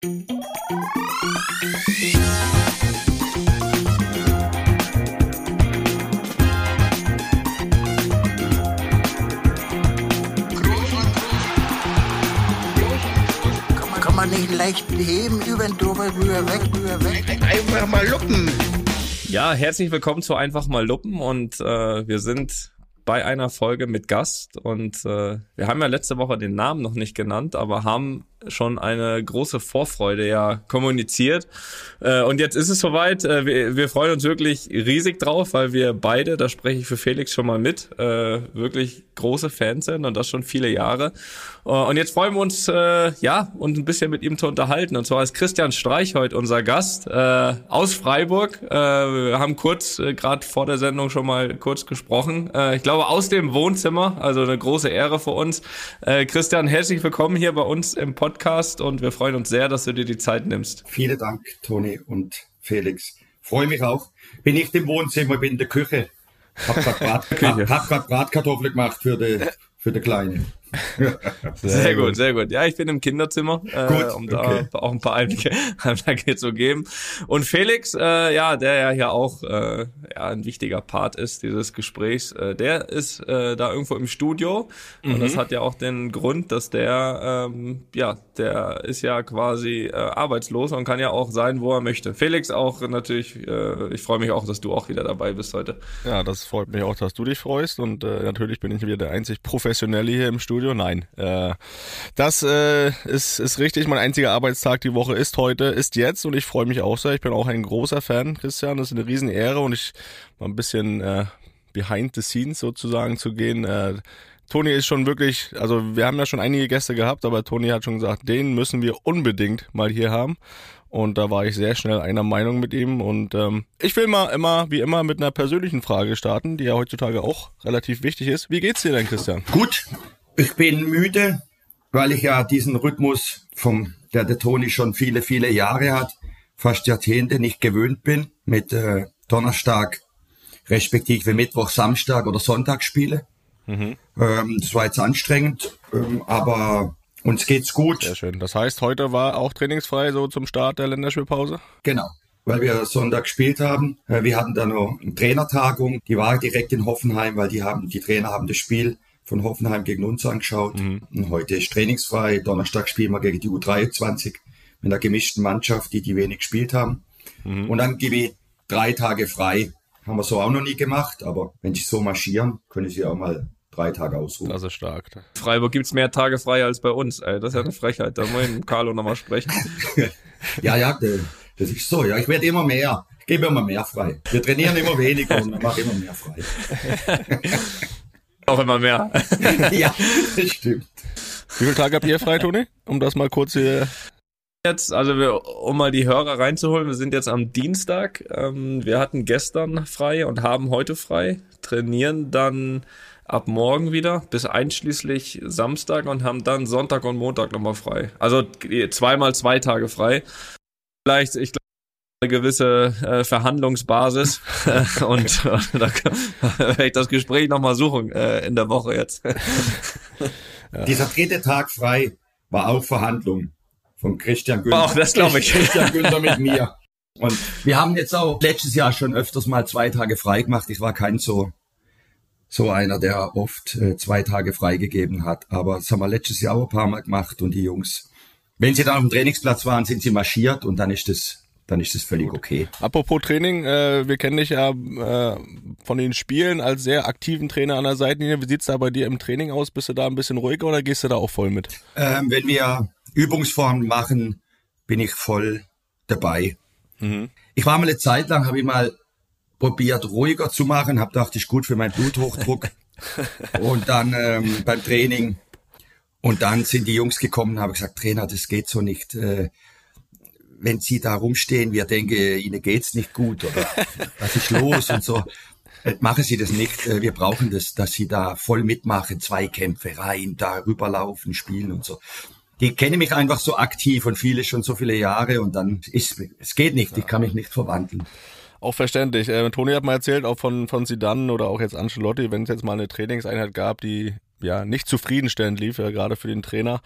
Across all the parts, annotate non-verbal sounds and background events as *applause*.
Kann man nicht leicht heben, über den drüber, rüber, weg, rüber, weg. Einfach mal luppen. Ja, herzlich willkommen zu Einfach mal Luppen und äh, wir sind bei einer Folge mit Gast und äh, wir haben ja letzte Woche den Namen noch nicht genannt, aber haben schon eine große Vorfreude ja kommuniziert. Äh, und jetzt ist es soweit. Äh, wir, freuen uns wirklich riesig drauf, weil wir beide, da spreche ich für Felix schon mal mit, äh, wirklich große Fans sind und das schon viele Jahre. Und jetzt freuen wir uns, ja, uns ein bisschen mit ihm zu unterhalten. Und zwar ist Christian Streich heute unser Gast aus Freiburg. Wir haben kurz, gerade vor der Sendung schon mal kurz gesprochen. Ich glaube, aus dem Wohnzimmer, also eine große Ehre für uns. Christian, herzlich willkommen hier bei uns im Podcast. Podcast und wir freuen uns sehr, dass du dir die Zeit nimmst. Vielen Dank, Toni und Felix. Freue mich auch. Bin nicht im Wohnzimmer, bin in der Küche. Hab gerade Brat, *laughs* Bratkartoffeln gemacht für die, für die Kleine. Sehr, sehr gut, sehr gut. Ja, ich bin im Kinderzimmer, äh, gut, um da okay. *laughs* auch ein paar Einblicke, Einblicke zu geben. Und Felix, äh, ja, der ja hier auch äh, ja, ein wichtiger Part ist dieses Gesprächs, äh, der ist äh, da irgendwo im Studio. Mhm. Und das hat ja auch den Grund, dass der, ähm, ja, der ist ja quasi äh, arbeitslos und kann ja auch sein, wo er möchte. Felix auch natürlich, äh, ich freue mich auch, dass du auch wieder dabei bist heute. Ja, das freut mich auch, dass du dich freust. Und äh, natürlich bin ich wieder der einzig Professionelle hier im Studio. Studio? Nein. Äh, das äh, ist, ist richtig. Mein einziger Arbeitstag die Woche ist heute, ist jetzt und ich freue mich auch sehr. Ich bin auch ein großer Fan, Christian. Das ist eine Riesenehre und ich mal ein bisschen äh, behind the scenes sozusagen zu gehen. Äh, Toni ist schon wirklich, also wir haben ja schon einige Gäste gehabt, aber Toni hat schon gesagt, den müssen wir unbedingt mal hier haben. Und da war ich sehr schnell einer Meinung mit ihm. Und ähm, ich will mal immer, wie immer, mit einer persönlichen Frage starten, die ja heutzutage auch relativ wichtig ist. Wie geht's dir denn, Christian? Gut, ich bin müde, weil ich ja diesen Rhythmus vom, der der Toni schon viele, viele Jahre hat, fast Jahrzehnte nicht gewöhnt bin, mit äh, Donnerstag, respektive Mittwoch, Samstag oder Sonntag spiele. Mhm. Ähm, das war jetzt anstrengend, ähm, aber uns geht's gut. Sehr schön. Das heißt, heute war auch trainingsfrei so zum Start der Länderspielpause? Genau weil wir Sonntag gespielt haben. Äh, wir hatten da noch eine Trainertagung, die war direkt in Hoffenheim, weil die haben, die Trainer haben das Spiel von Hoffenheim gegen uns angeschaut. Mhm. Und heute ist trainingsfrei. Donnerstag spielen wir gegen die U23 mit einer gemischten Mannschaft, die die wenig gespielt haben. Mhm. Und dann gebe ich drei Tage frei. Haben wir so auch noch nie gemacht, aber wenn sie so marschieren, können sie auch mal drei Tage ausruhen. Das ist stark. Freiburg gibt's mehr Tage frei als bei uns. Ey. Das ist ja eine Frechheit. Da muss ich mit Carlo nochmal sprechen. *laughs* ja, ja, das ist so. Ja, ich werde immer mehr. Ich gebe immer mehr frei. Wir trainieren immer weniger und machen immer mehr frei. *laughs* Auch immer mehr. *laughs* ja, das stimmt. Wie viele Tage habt ihr frei, Toni? Um das mal kurz hier jetzt, also wir, um mal die Hörer reinzuholen, wir sind jetzt am Dienstag. Ähm, wir hatten gestern frei und haben heute frei, trainieren dann ab morgen wieder bis einschließlich Samstag und haben dann Sonntag und Montag nochmal frei. Also zweimal zwei Tage frei. Vielleicht, ich glaube, eine gewisse äh, Verhandlungsbasis *laughs* *laughs* und äh, da *laughs* werde ich das Gespräch nochmal suchen äh, in der Woche jetzt. ja. Dieser dritte Tag frei war auch Verhandlung von Christian Günther. Auch das glaube ich. Christian Günther mit mir. Und wir haben jetzt auch letztes Jahr schon öfters mal zwei Tage frei gemacht. Ich war kein so so einer, der oft äh, zwei Tage freigegeben hat. Aber das haben wir letztes Jahr auch ein paar Mal gemacht und die Jungs, wenn sie dann auf dem Trainingsplatz waren, sind sie marschiert und dann ist das dann ist das völlig Gut. okay. Apropos Training, äh, wir kennen dich ja äh, von den Spielen als sehr aktiven Trainer an der Seitenlinie. Wie sieht's da bei dir im Training aus? Bist du da ein bisschen ruhiger oder gehst du da auch voll mit? Ähm, wenn wir Übungsformen machen, bin ich voll dabei. Mhm. Ich war mal eine Zeit lang, habe ich mal probiert, ruhiger zu machen, habe gedacht, ist gut für meinen Bluthochdruck. *laughs* und dann ähm, beim Training und dann sind die Jungs gekommen und haben gesagt, Trainer, das geht so nicht. Äh, wenn sie da rumstehen, wir denken, ihnen geht's nicht gut oder was ist los und so. Äh, machen Sie das nicht. Äh, wir brauchen das, dass Sie da voll mitmachen, Zweikämpfe rein, da rüberlaufen, spielen und so. Die kennen mich einfach so aktiv und viele schon so viele Jahre und dann ist, es geht nicht, ich kann mich nicht verwandeln. Auch verständlich. Äh, Toni hat mal erzählt, auch von, von Sidan oder auch jetzt Ancelotti, wenn es jetzt mal eine Trainingseinheit gab, die ja nicht zufriedenstellend lief, ja, gerade für den Trainer,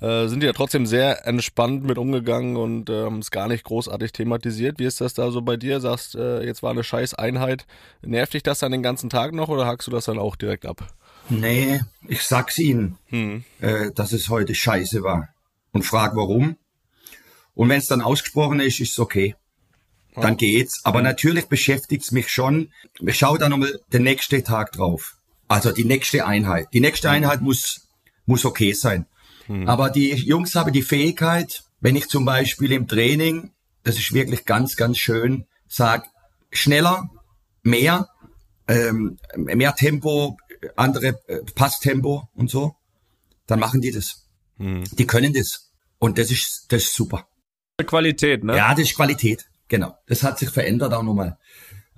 äh, sind die ja trotzdem sehr entspannt mit umgegangen und äh, haben es gar nicht großartig thematisiert. Wie ist das da so bei dir? Sagst, äh, jetzt war eine scheiß Einheit. Nervt dich das dann den ganzen Tag noch oder hackst du das dann auch direkt ab? Nee, ich sag's ihnen, hm. äh, dass es heute scheiße war. Und frag warum. Und wenn es dann ausgesprochen ist, ist es okay. Dann geht's. Aber natürlich beschäftigt's mich schon. Ich schaue dann nochmal den nächsten Tag drauf. Also die nächste Einheit. Die nächste Einheit muss, muss okay sein. Hm. Aber die Jungs haben die Fähigkeit, wenn ich zum Beispiel im Training, das ist wirklich ganz, ganz schön, sag schneller, mehr, ähm, mehr Tempo, andere äh, Passtempo und so, dann machen die das. Hm. Die können das. Und das ist, das ist super. Qualität, ne? Ja, das ist Qualität. Genau. Das hat sich verändert auch nochmal.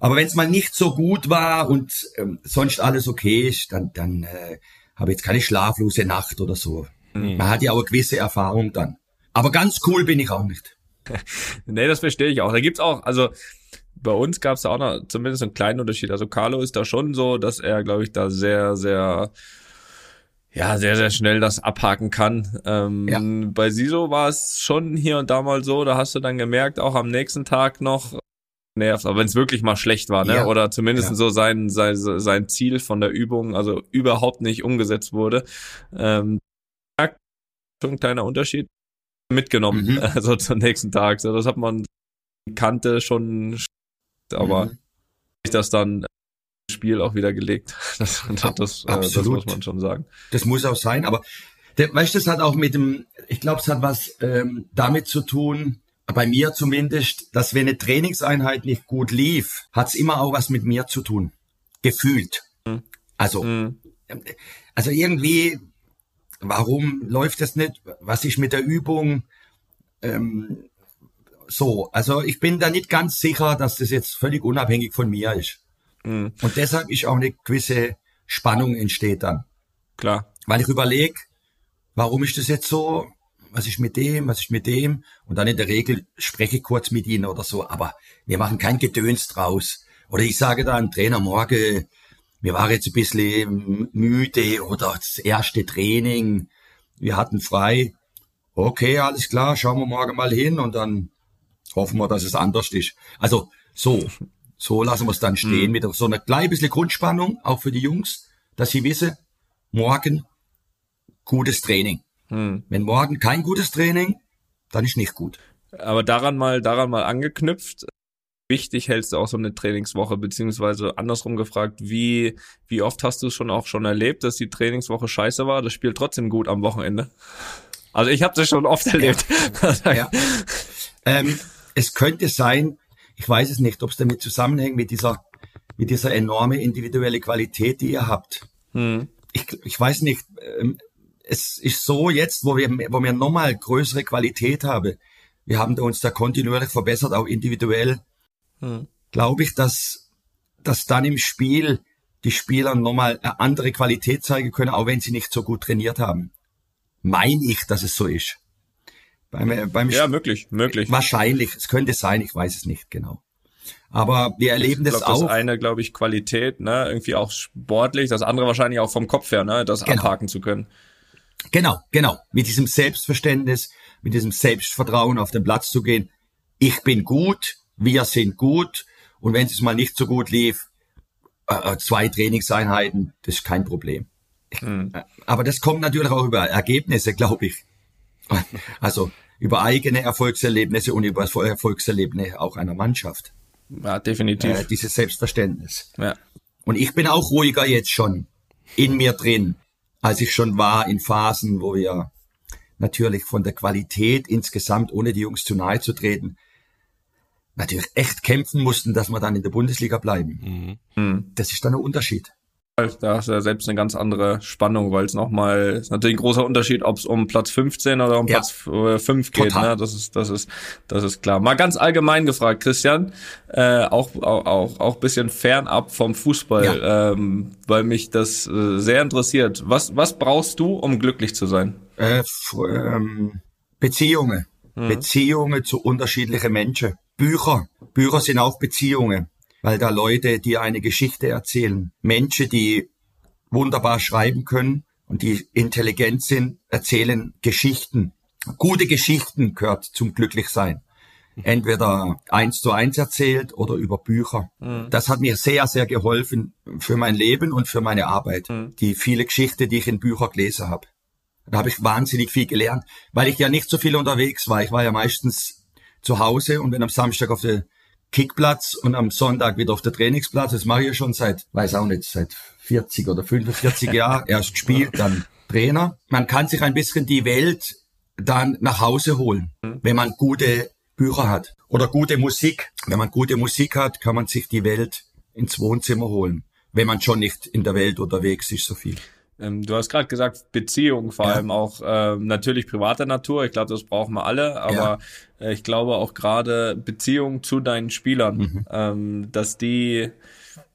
Aber wenn es mal nicht so gut war und ähm, sonst alles okay ist, dann, dann äh, habe ich jetzt keine schlaflose Nacht oder so. Mhm. Man hat ja auch eine gewisse Erfahrung dann. Aber ganz cool bin ich auch nicht. *laughs* nee, das verstehe ich auch. Da gibt's auch, also bei uns gab es da auch noch zumindest einen kleinen Unterschied. Also Carlo ist da schon so, dass er, glaube ich, da sehr, sehr ja, sehr, sehr schnell das abhaken kann. Ähm, ja. Bei Siso war es schon hier und da mal so, da hast du dann gemerkt, auch am nächsten Tag noch, nervt, aber wenn es wirklich mal schlecht war, ne? Ja. Oder zumindest ja. so sein, sein, sein Ziel von der Übung, also überhaupt nicht umgesetzt wurde. Ähm, schon ein kleiner Unterschied mitgenommen, mhm. *laughs* also zum nächsten Tag. So, das hat man kannte schon, aber mhm. das dann Spiel auch wieder gelegt. *laughs* Das, das, das, äh, das, muss man schon sagen. Das muss auch sein, aber der, weißt du, das hat auch mit dem, ich glaube, es hat was ähm, damit zu tun, bei mir zumindest, dass wenn eine Trainingseinheit nicht gut lief, hat's immer auch was mit mir zu tun. Gefühlt. Mhm. Also, mhm. also irgendwie, warum läuft das nicht? Was ist mit der Übung? Ähm, so, also ich bin da nicht ganz sicher, dass das jetzt völlig unabhängig von mir ist. Mhm. Und deshalb ist auch eine gewisse Spannung entsteht dann. Klar. Weil ich überlege, warum ist das jetzt so? Was ist mit dem, was ist mit dem? Und dann in der Regel spreche ich kurz mit ihnen oder so, aber wir machen kein Gedöns draus. Oder ich sage dann, Trainer, morgen, wir waren jetzt ein bisschen müde oder das erste Training, wir hatten frei. Okay, alles klar, schauen wir morgen mal hin und dann hoffen wir, dass es anders ist. Also so, so lassen wir es dann stehen mhm. mit so einer kleinen bisschen Grundspannung, auch für die Jungs, dass sie wissen, morgen gutes Training. Hm. Wenn morgen kein gutes Training, dann ist nicht gut. Aber daran mal, daran mal angeknüpft, wichtig hältst du auch so eine Trainingswoche, beziehungsweise andersrum gefragt, wie, wie oft hast du es schon auch schon erlebt, dass die Trainingswoche scheiße war, das Spiel trotzdem gut am Wochenende? Also ich habe das schon oft erlebt. Ja. ja. Ähm, es könnte sein, ich weiß es nicht, ob es damit zusammenhängt mit dieser, mit dieser enorme individuelle Qualität, die ihr habt. Hm. Ich, ich weiß nicht, ähm, es ist so jetzt, wo wir, wo wir nochmal größere Qualität haben, wir haben uns da kontinuierlich verbessert, auch individuell, hm. glaube ich, dass, dass dann im Spiel die Spieler nochmal eine andere Qualität zeigen können, auch wenn sie nicht so gut trainiert haben. Meine ich, dass es so ist. Beim, beim ja, möglich, möglich. Wahrscheinlich, es könnte sein, ich weiß es nicht genau. Aber wir erleben ich glaub, das auch. Das eine, glaube ich, Qualität, ne, irgendwie auch sportlich, das andere wahrscheinlich auch vom Kopf her, ne, das genau. abhaken zu können. Genau, genau. Mit diesem Selbstverständnis, mit diesem Selbstvertrauen auf den Platz zu gehen. Ich bin gut, wir sind gut. Und wenn es mal nicht so gut lief, äh, äh, zwei Trainingseinheiten, das ist kein Problem. Mhm. Aber das kommt natürlich auch über Ergebnisse, glaube ich. *laughs* Also über eigene Erfolgserlebnisse und über Erfolgserlebnisse auch einer Mannschaft. Ja, definitiv. Äh, dieses Selbstverständnis. Ja. Und ich bin auch ruhiger jetzt schon in mir drin als ich schon war in Phasen, wo wir natürlich von der Qualität insgesamt, ohne die Jungs zu nahe zu treten, natürlich echt kämpfen mussten, dass wir dann in der Bundesliga bleiben. Mhm. Das ist dann ein Unterschied. Da hast du ja selbst eine ganz andere Spannung, weil es nochmal, ist natürlich ein großer Unterschied, ob es um Platz 15 oder um ja. Platz 5 geht. Ne? Das ist, das ist, das ist klar. Mal ganz allgemein gefragt, Christian, äh, auch, auch, auch, auch bisschen fernab vom Fußball, ja. ähm, weil mich das äh, sehr interessiert. Was, was brauchst du, um glücklich zu sein? Äh, ähm, Beziehungen. Mhm. Beziehungen zu unterschiedlichen Menschen. Bücher. Bücher sind auch Beziehungen weil da Leute, die eine Geschichte erzählen, Menschen, die wunderbar schreiben können, und die intelligent sind, erzählen Geschichten. Gute Geschichten gehört zum Glücklichsein. Entweder eins zu eins erzählt oder über Bücher. Mhm. Das hat mir sehr, sehr geholfen für mein Leben und für meine Arbeit. Mhm. Die viele Geschichten, die ich in Büchern gelesen habe. Da habe ich wahnsinnig viel gelernt, weil ich ja nicht so viel unterwegs war. Ich war ja meistens zu Hause und bin am Samstag auf der Kickplatz und am Sonntag wieder auf der Trainingsplatz. Das mache ich schon seit, weiß auch nicht, seit 40 oder 45 Jahren. Erst gespielt, dann Trainer. Man kann sich ein bisschen die Welt dann nach Hause holen, wenn man gute Bücher hat oder gute Musik. Wenn man gute Musik hat, kann man sich die Welt ins Wohnzimmer holen, wenn man schon nicht in der Welt unterwegs ist so viel. Ähm, du hast gerade gesagt, Beziehungen, vor ja. allem auch äh, natürlich privater Natur. Ich glaube, das brauchen wir alle, aber ja. äh, ich glaube auch gerade Beziehungen zu deinen Spielern, mhm. ähm, dass die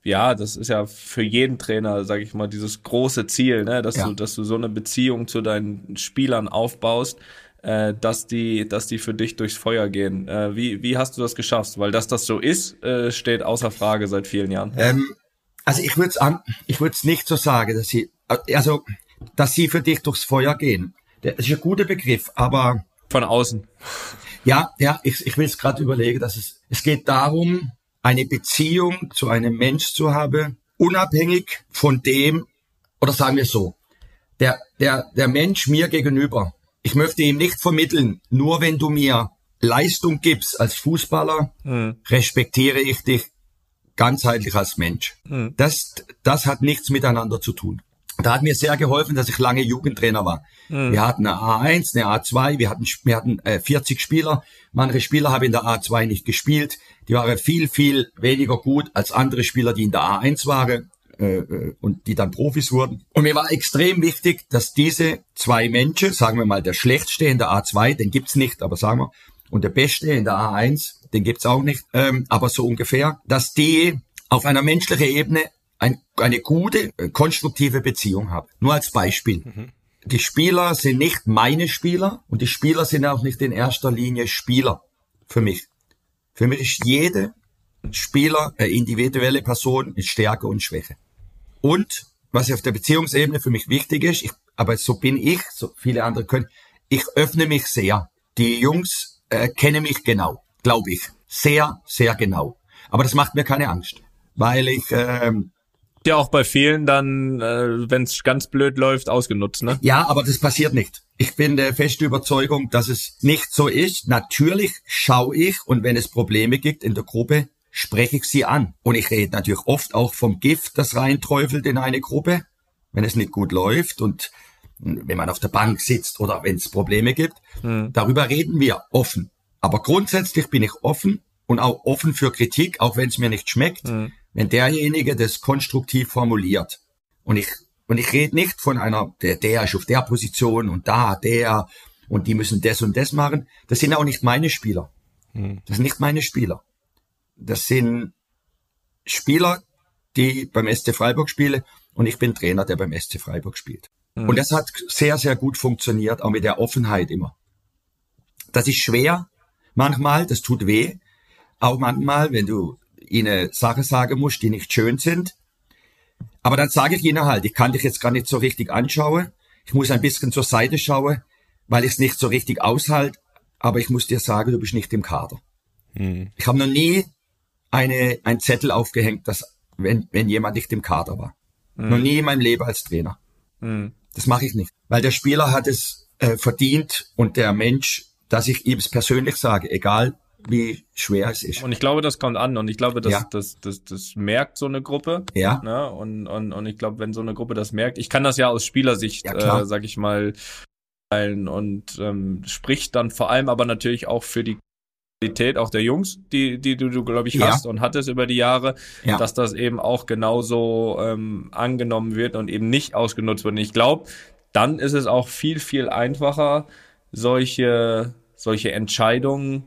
ja, das ist ja für jeden Trainer, sage ich mal, dieses große Ziel, ne, dass ja. du, dass du so eine Beziehung zu deinen Spielern aufbaust, äh, dass die, dass die für dich durchs Feuer gehen. Äh, wie, wie hast du das geschafft? Weil dass das so ist, äh, steht außer Frage seit vielen Jahren. Ähm, also ich würde es an, ich würde es nicht so sagen, dass sie also, dass sie für dich durchs Feuer gehen. Das ist ein guter Begriff, aber. Von außen. Ja, ja, ich, ich will es gerade überlegen, dass es, es geht darum, eine Beziehung zu einem Mensch zu haben, unabhängig von dem, oder sagen wir so, der, der, der Mensch mir gegenüber, ich möchte ihm nicht vermitteln, nur wenn du mir Leistung gibst als Fußballer, mhm. respektiere ich dich ganzheitlich als Mensch. Mhm. Das, das hat nichts miteinander zu tun. Da hat mir sehr geholfen, dass ich lange Jugendtrainer war. Mhm. Wir hatten eine A1, eine A2, wir hatten, wir hatten äh, 40 Spieler. Manche Spieler haben in der A2 nicht gespielt. Die waren viel, viel weniger gut als andere Spieler, die in der A1 waren äh, äh, und die dann Profis wurden. Und mir war extrem wichtig, dass diese zwei Menschen, sagen wir mal, der Schlechtste in der A2, den gibt's nicht, aber sagen wir, und der Beste in der A1, den gibt's auch nicht, ähm, aber so ungefähr, dass die auf einer menschlichen Ebene ein, eine gute, äh, konstruktive Beziehung habe. Nur als Beispiel. Mhm. Die Spieler sind nicht meine Spieler und die Spieler sind auch nicht in erster Linie Spieler für mich. Für mich ist jede Spieler eine individuelle Person mit Stärke und Schwäche. Und was auf der Beziehungsebene für mich wichtig ist, ich, aber so bin ich, so viele andere können, ich öffne mich sehr. Die Jungs äh, kennen mich genau, glaube ich. Sehr, sehr genau. Aber das macht mir keine Angst, weil ich ähm, ja auch bei vielen dann, äh, wenn es ganz blöd läuft, ausgenutzt, ne? Ja, aber das passiert nicht. Ich bin der festen Überzeugung, dass es nicht so ist. Natürlich schaue ich und wenn es Probleme gibt in der Gruppe, spreche ich sie an. Und ich rede natürlich oft auch vom Gift, das reinträufelt in eine Gruppe, wenn es nicht gut läuft und wenn man auf der Bank sitzt oder wenn es Probleme gibt. Hm. Darüber reden wir offen. Aber grundsätzlich bin ich offen und auch offen für Kritik, auch wenn es mir nicht schmeckt. Hm wenn derjenige das konstruktiv formuliert. Und ich, und ich rede nicht von einer, der, der ist auf der Position und da, der, und die müssen das und das machen. Das sind auch nicht meine Spieler. Hm. Das sind nicht meine Spieler. Das sind Spieler, die beim SC Freiburg spielen und ich bin Trainer, der beim SC Freiburg spielt. Mhm. Und das hat sehr, sehr gut funktioniert, auch mit der Offenheit immer. Das ist schwer manchmal, das tut weh. Auch manchmal, wenn du ihnen Sachen sagen muss, die nicht schön sind. Aber dann sage ich ihnen halt, ich kann dich jetzt gar nicht so richtig anschauen. Ich muss ein bisschen zur Seite schauen, weil ich es nicht so richtig aushalte. Aber ich muss dir sagen, du bist nicht im Kader. Hm. Ich habe noch nie eine, ein Zettel aufgehängt, dass wenn, wenn jemand nicht im Kader war. Hm. Noch nie in meinem Leben als Trainer. Hm. Das mache ich nicht. Weil der Spieler hat es äh, verdient und der Mensch, dass ich ihm es persönlich sage, egal wie schwer es ist. Und ich glaube, das kommt an und ich glaube, das, ja. das, das, das merkt so eine Gruppe. Ja. Ne? Und, und, und ich glaube, wenn so eine Gruppe das merkt, ich kann das ja aus Spielersicht, ja, äh, sag ich mal, teilen und ähm, spricht dann vor allem aber natürlich auch für die Qualität auch der Jungs, die, die du, du glaube ich, ja. hast und hattest über die Jahre, ja. dass das eben auch genauso ähm, angenommen wird und eben nicht ausgenutzt wird. Und ich glaube, dann ist es auch viel, viel einfacher, solche, solche Entscheidungen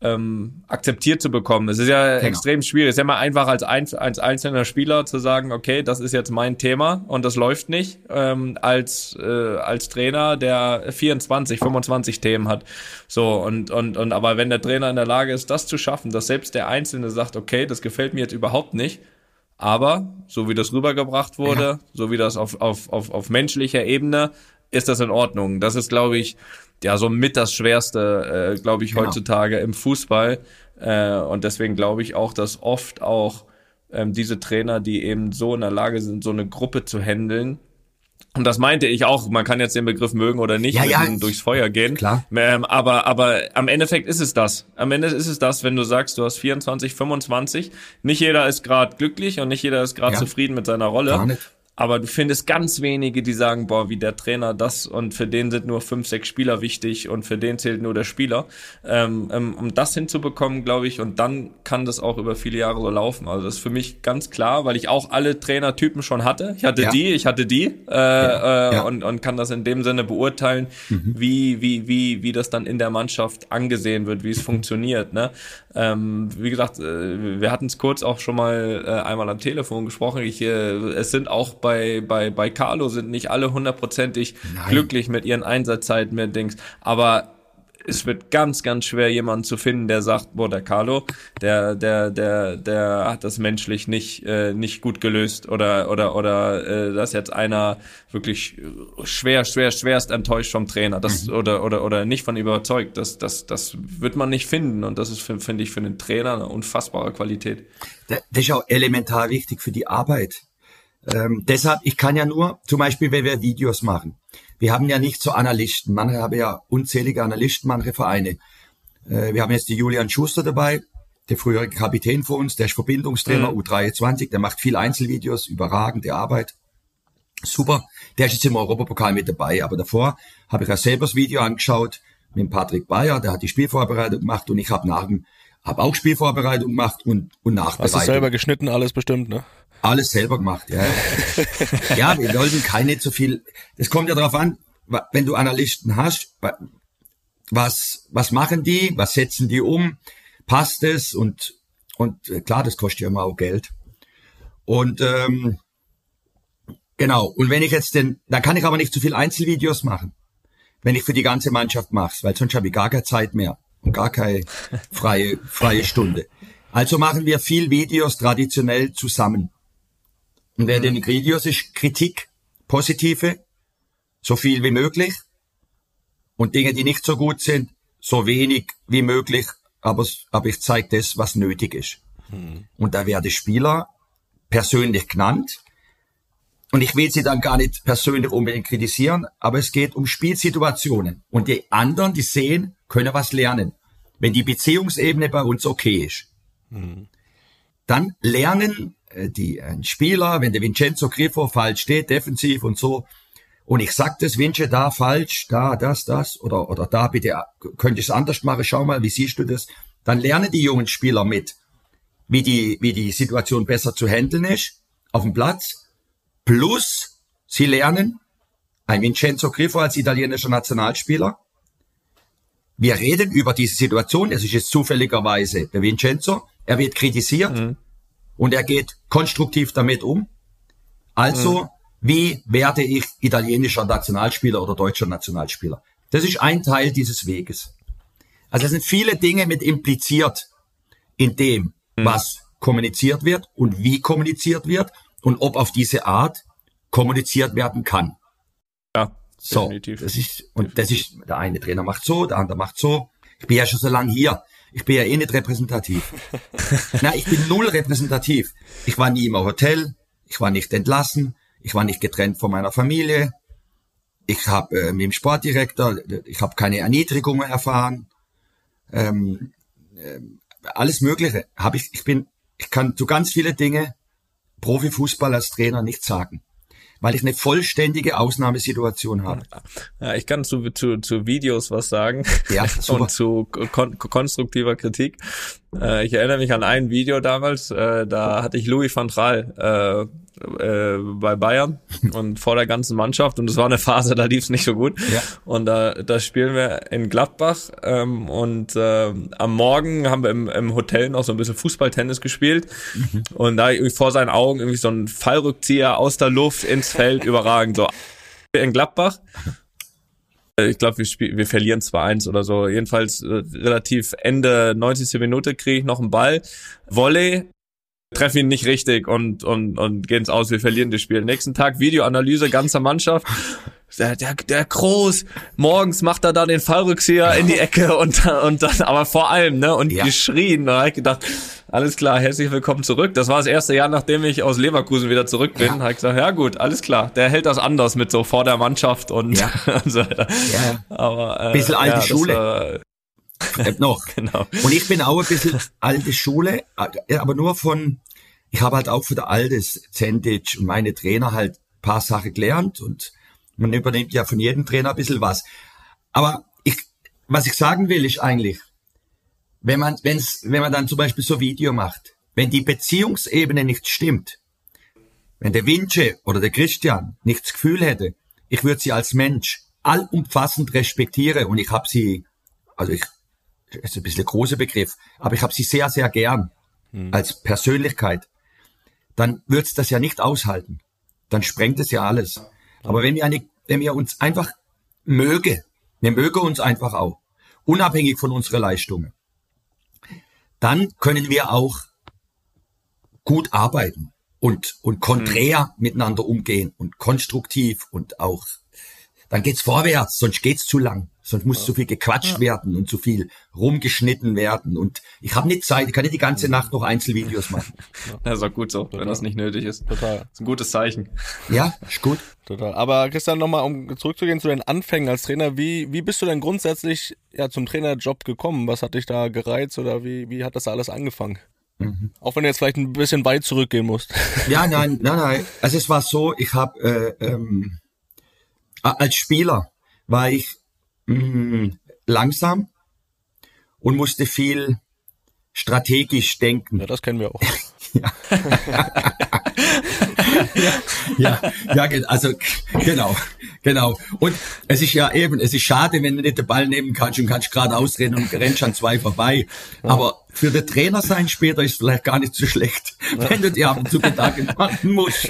ähm, akzeptiert zu bekommen. Es ist ja genau. extrem schwierig. Es ist ja mal einfach als, ein, als einzelner Spieler zu sagen, okay, das ist jetzt mein Thema und das läuft nicht. Ähm, als, äh, als Trainer, der 24, 25 Themen hat. So, und, und, und aber wenn der Trainer in der Lage ist, das zu schaffen, dass selbst der Einzelne sagt, okay, das gefällt mir jetzt überhaupt nicht, Aber so wie das rübergebracht wurde, ja. so wie das auf, auf, auf, auf menschlicher Ebene, ist das in Ordnung. Das ist, glaube ich, ja so mit das Schwerste, äh, glaube ich, genau. heutzutage im Fußball. Äh, und deswegen glaube ich auch, dass oft auch ähm, diese Trainer, die eben so in der Lage sind, so eine Gruppe zu handeln, und das meinte ich auch, man kann jetzt den Begriff mögen oder nicht, ja, ja, durchs Feuer gehen. Klar. Ähm, aber, aber am Endeffekt ist es das. Am Ende ist es das, wenn du sagst, du hast 24, 25. Nicht jeder ist gerade glücklich und nicht jeder ist gerade ja. zufrieden mit seiner Rolle. Aber du findest ganz wenige, die sagen, boah, wie der Trainer das und für den sind nur fünf, sechs Spieler wichtig und für den zählt nur der Spieler. Ähm, ähm, um das hinzubekommen, glaube ich, und dann kann das auch über viele Jahre so laufen. Also das ist für mich ganz klar, weil ich auch alle Trainertypen schon hatte. Ich hatte ja. die, ich hatte die äh, ja. Äh, ja. Und, und kann das in dem Sinne beurteilen, mhm. wie, wie, wie, wie das dann in der Mannschaft angesehen wird, wie es funktioniert. Ne? Ähm, wie gesagt, äh, wir hatten es kurz auch schon mal äh, einmal am Telefon gesprochen. Ich, äh, es sind auch bei bei, bei, bei Carlo sind nicht alle hundertprozentig glücklich mit ihren Einsatzzeiten, mit Dings. Aber es wird ganz, ganz schwer, jemanden zu finden, der sagt, boah, der Carlo, der, der, der, der hat das menschlich nicht, äh, nicht gut gelöst oder, oder, oder, äh, das ist jetzt einer wirklich schwer, schwer, schwerst enttäuscht vom Trainer, das, mhm. oder, oder, oder nicht von überzeugt. Das, das, das wird man nicht finden und das ist, finde ich, für einen Trainer eine unfassbare Qualität. Das ist auch elementar wichtig für die Arbeit. Ähm, deshalb, ich kann ja nur, zum Beispiel, wenn wir Videos machen. Wir haben ja nicht so Analysten. Manche haben ja unzählige Analysten, manche Vereine. Äh, wir haben jetzt die Julian Schuster dabei, der frühere Kapitän für uns, der ist Verbindungstrainer mhm. U23, der macht viel Einzelvideos, überragende Arbeit. Super. Der ist jetzt im Europapokal mit dabei. Aber davor habe ich ja selber das Video angeschaut mit Patrick Bayer, der hat die Spielvorbereitung gemacht und ich habe nach dem habe auch Spielvorbereitung gemacht und, und Nachbereitung. Hast du selber geschnitten, alles bestimmt, ne? Alles selber gemacht, ja. *laughs* ja, wir wollten keine zu viel. Es kommt ja darauf an, wenn du Analysten hast, was, was machen die, was setzen die um, passt es und, und äh, klar, das kostet ja immer auch Geld. Und ähm, genau, und wenn ich jetzt den, dann kann ich aber nicht zu viel Einzelvideos machen, wenn ich für die ganze Mannschaft mache, weil sonst habe ich gar keine Zeit mehr und gar keine *laughs* freie, freie Stunde. Also machen wir viel Videos traditionell zusammen. Und wer den Videos ist Kritik, positive, so viel wie möglich. Und Dinge, die nicht so gut sind, so wenig wie möglich. Aber, aber ich zeige das, was nötig ist. Mhm. Und da werde Spieler persönlich genannt. Und ich will sie dann gar nicht persönlich unbedingt kritisieren, aber es geht um Spielsituationen. Und die anderen, die sehen, können was lernen. Wenn die Beziehungsebene bei uns okay ist. Mhm. Dann lernen die, ein Spieler, wenn der Vincenzo Grifo falsch steht, defensiv und so, und ich sag das, Vince, da falsch, da, das, das, oder, oder da bitte, könnte ich es anders machen, schau mal, wie siehst du das? Dann lernen die jungen Spieler mit, wie die, wie die Situation besser zu handeln ist, auf dem Platz, plus sie lernen, ein Vincenzo Grifo als italienischer Nationalspieler, wir reden über diese Situation, es ist jetzt zufälligerweise der Vincenzo, er wird kritisiert, mhm und er geht konstruktiv damit um. Also, mhm. wie werde ich italienischer Nationalspieler oder deutscher Nationalspieler? Das ist ein Teil dieses Weges. Also es sind viele Dinge mit impliziert in dem, mhm. was kommuniziert wird und wie kommuniziert wird und ob auf diese Art kommuniziert werden kann. Ja, so, definitiv. Das ist, und das ist, der eine Trainer macht so, der andere macht so. Ich bin ja schon so lange hier. Ich bin ja eh nicht repräsentativ. *laughs* Na, ich bin null repräsentativ. Ich war nie im Hotel, ich war nicht entlassen, ich war nicht getrennt von meiner Familie. Ich habe äh, mit dem Sportdirektor, ich habe keine Erniedrigungen erfahren. Ähm, äh, alles Mögliche habe ich. Ich bin, ich kann zu ganz viele Dinge Profifußball als Trainer nicht sagen weil ich eine vollständige Ausnahmesituation habe. Ja, ich kann zu, zu, zu Videos was sagen ja, *laughs* super. und zu kon konstruktiver Kritik. Äh, ich erinnere mich an ein Video damals, äh, da hatte ich Louis van Gaal äh, äh, bei Bayern und vor der ganzen Mannschaft und es war eine Phase, da lief es nicht so gut. Ja. Und da, da spielen wir in Gladbach ähm, und äh, am Morgen haben wir im, im Hotel noch so ein bisschen Fußballtennis gespielt mhm. und da irgendwie vor seinen Augen irgendwie so ein Fallrückzieher aus der Luft ins Feld überragend so in Gladbach äh, ich glaube, wir, spiel, wir verlieren 2-1 oder so. Jedenfalls äh, relativ Ende 90. Minute kriege ich noch einen Ball. Volley treffen ihn nicht richtig und, und, und gehen's aus, wir verlieren das Spiel. Nächsten Tag Videoanalyse ganzer Mannschaft. Der, der, der Groß, morgens macht er da den Fallrückzieher in die Ecke und, und dann, aber vor allem, ne, und Ja. geschrien. Da hab ich gedacht, alles klar, herzlich willkommen zurück. Das war das erste Jahr, nachdem ich aus Leverkusen wieder zurück bin. Ja. Hab ich gesagt, ja gut, alles klar. Der hält das anders mit so vor der Mannschaft und, Ja. *laughs* und so weiter. Ja. Aber, äh, Bisschen alte ja, Schule. War, Noch. *laughs* genau. Und ich bin auch ein bisschen alte Schule, äh, aber nur von, ich habe halt auch von der Altes, Zendic und meine Trainer halt ein paar Sachen gelernt und man übernimmt ja von jedem Trainer ein bisschen was. Aber ich, was ich sagen will, ist eigentlich, wenn man, wenn's, wenn man dann zum Beispiel so Video macht, wenn die Beziehungsebene nicht stimmt, wenn der Vince oder der Christian nicht das Gefühl hätte, ich würde sie als Mensch allumfassend respektiere und ich habe sie, also ich, ist ein bisschen ein großer Begriff, aber ich habe sie sehr, sehr gern als Persönlichkeit, dann wird's das ja nicht aushalten. Dann sprengt es ja alles. Aber wenn wir, eine, wenn wir uns einfach möge, wir mögen uns einfach auch, unabhängig von unserer Leistungen, dann können wir auch gut arbeiten und, und konträr miteinander umgehen und konstruktiv und auch, dann geht's vorwärts, sonst geht's zu lang. Sonst muss zu viel gequatscht werden und zu viel rumgeschnitten werden. Und ich habe nicht Zeit, ich kann nicht die ganze Nacht noch Einzelvideos *laughs* machen. Das ist auch gut so, wenn das nicht nötig ist. Total. Das ist ein gutes Zeichen. Ja, ist gut. Total. Aber Christian, nochmal, um zurückzugehen zu deinen Anfängen als Trainer, wie, wie bist du denn grundsätzlich ja, zum Trainerjob gekommen? Was hat dich da gereizt oder wie, wie hat das alles angefangen? Auch wenn du jetzt vielleicht ein bisschen weit zurückgehen musst. Ja, nein, *laughs* nein, nein. Also es war so, ich habe äh, ähm, als Spieler war ich mh, langsam und musste viel strategisch denken. Ja, das kennen wir auch. *laughs* *laughs* Ja, ja, ge- also genau, genau. Und es ist ja eben, es ist schade, wenn du nicht den Ball nehmen kannst und kannst gerade ausrennen und rennst an zwei vorbei. Aber für den Trainer sein später ist vielleicht gar nicht so schlecht, wenn du dir ab und zu Gedanken machen musst.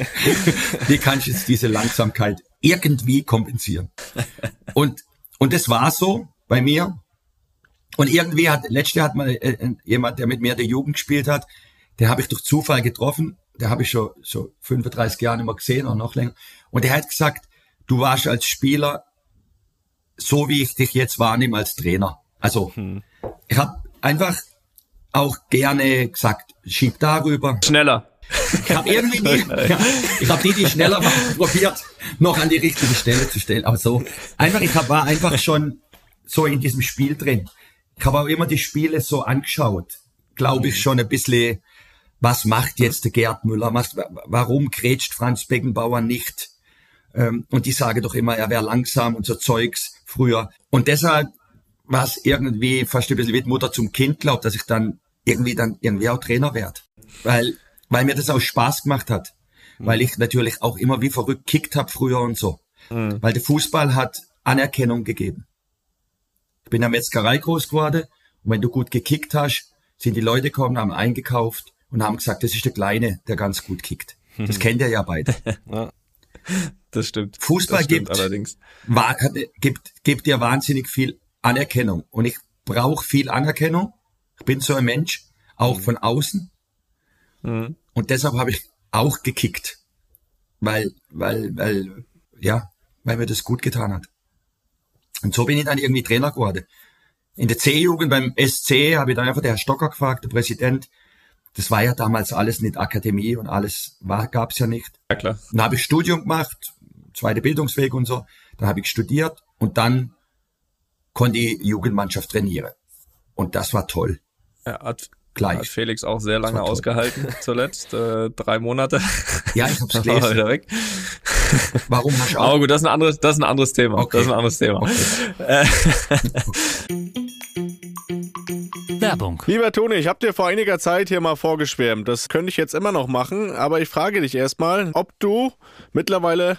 Wie kannst du jetzt diese Langsamkeit irgendwie kompensieren? *laughs* Und, und das war so bei mir. Und irgendwie hat, letztes Jahr hat mal äh, äh, jemand, der mit mir der Jugend gespielt hat, der habe ich durch Zufall getroffen. Der habe ich schon so 35 Jahre nicht mehr gesehen oder noch länger. Und der hat gesagt, du warst als Spieler so, wie ich dich jetzt wahrnehme als Trainer. Also ich habe einfach auch gerne gesagt, schieb darüber. Schneller. Ich habe irgendwie nie, ja, ich habe nie die schneller probiert, noch an die richtige Stelle zu stellen. Aber so einfach, ich hab, war einfach schon so in diesem Spiel drin. Ich habe auch immer die Spiele so angeschaut, glaube ich schon ein bisschen, was macht jetzt der Gerd Müller, was, warum grätscht Franz Beckenbauer nicht? Ähm, und die sagen doch immer, er wäre langsam und so Zeugs früher. Und deshalb war es irgendwie fast ein bisschen wie die Mutter zum Kind, glaubt, dass ich dann irgendwie dann irgendwie auch Trainer werde. Weil, weil mir das auch Spaß gemacht hat. Weil ich natürlich auch immer wie verrückt kickt habe früher und so. Weil der Fußball hat Anerkennung gegeben. Ich bin in der Metzgerei groß geworden und wenn du gut gekickt hast, sind die Leute gekommen, haben eingekauft und haben gesagt, das ist der Kleine, der ganz gut kickt. Das *laughs* kennt ihr ja beide. Das stimmt. Fußball das stimmt gibt- allerdings. Wa- hat- gibt, gibt dir wahnsinnig viel Anerkennung. Und ich brauche viel Anerkennung. Ich bin so ein Mensch, auch von außen. Mhm. Und deshalb habe ich auch gekickt. Weil, weil, weil, ja, weil mir das gut getan hat. Und so bin ich dann irgendwie Trainer geworden. In der C-Jugend beim SC habe ich dann einfach der Herr Stocker gefragt, der Präsident. Das war ja damals alles nicht Akademie und alles war, gab's ja nicht. Ja klar. Dann habe ich Studium gemacht, zweite Bildungsweg und so. Dann habe ich studiert und dann konnte ich Jugendmannschaft trainieren. Und das war toll. Ja, hat, Gleich. hat Felix auch sehr lange ausgehalten *laughs* zuletzt. Äh, drei Monate. Ja, ich hab's Dann *laughs* war er gelesen. wieder weg. Warum hast du Aber auch? gut, das ist ein anderes, das ist ein anderes Thema. Okay. Das ist ein anderes Thema. *laughs* Werbung. Lieber Toni, ich habe dir vor einiger Zeit hier mal vorgeschwärmt. Das könnte ich jetzt immer noch machen, aber ich frage dich erstmal, ob du mittlerweile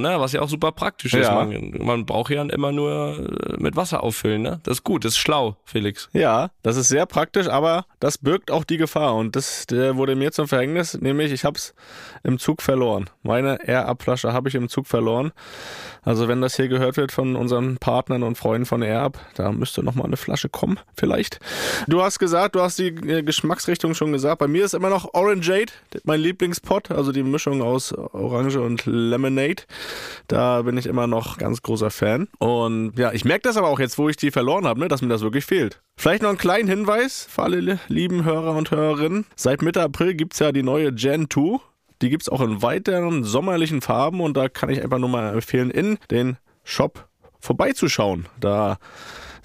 ne? Was ja auch super praktisch ist. Ja. Man, man braucht ja immer nur äh, mit Wasser auffüllen, ne? Das ist gut, das ist schlau, Felix. Ja, das ist sehr praktisch, aber das birgt auch die Gefahr und das wurde mir zum Verhängnis, nämlich ich habe es im Zug verloren. Meine Air-Up-Flasche habe ich im Zug verloren. Also wenn das hier gehört wird von unseren Partnern und Freunden von Air-Up, da müsste noch mal eine Flasche kommen, vielleicht. Du hast gesagt, du hast die äh, Geschmacksrichtung schon gesagt. Bei mir ist immer noch Orangeade, mein Lieblingspot, also die Mischung aus Orange und Lemonade. Da bin ich immer noch ganz großer Fan. Und ja, ich merke das aber auch jetzt, wo ich die verloren habe, ne, dass mir das wirklich fehlt. Vielleicht noch einen kleinen Hinweis für alle li- lieben Hörer und Hörerinnen. Seit Mitte April gibt's ja die neue Gen 2. Die gibt's auch in weiteren sommerlichen Farben und da kann ich einfach nur mal empfehlen, in den Shop vorbeizuschauen. Da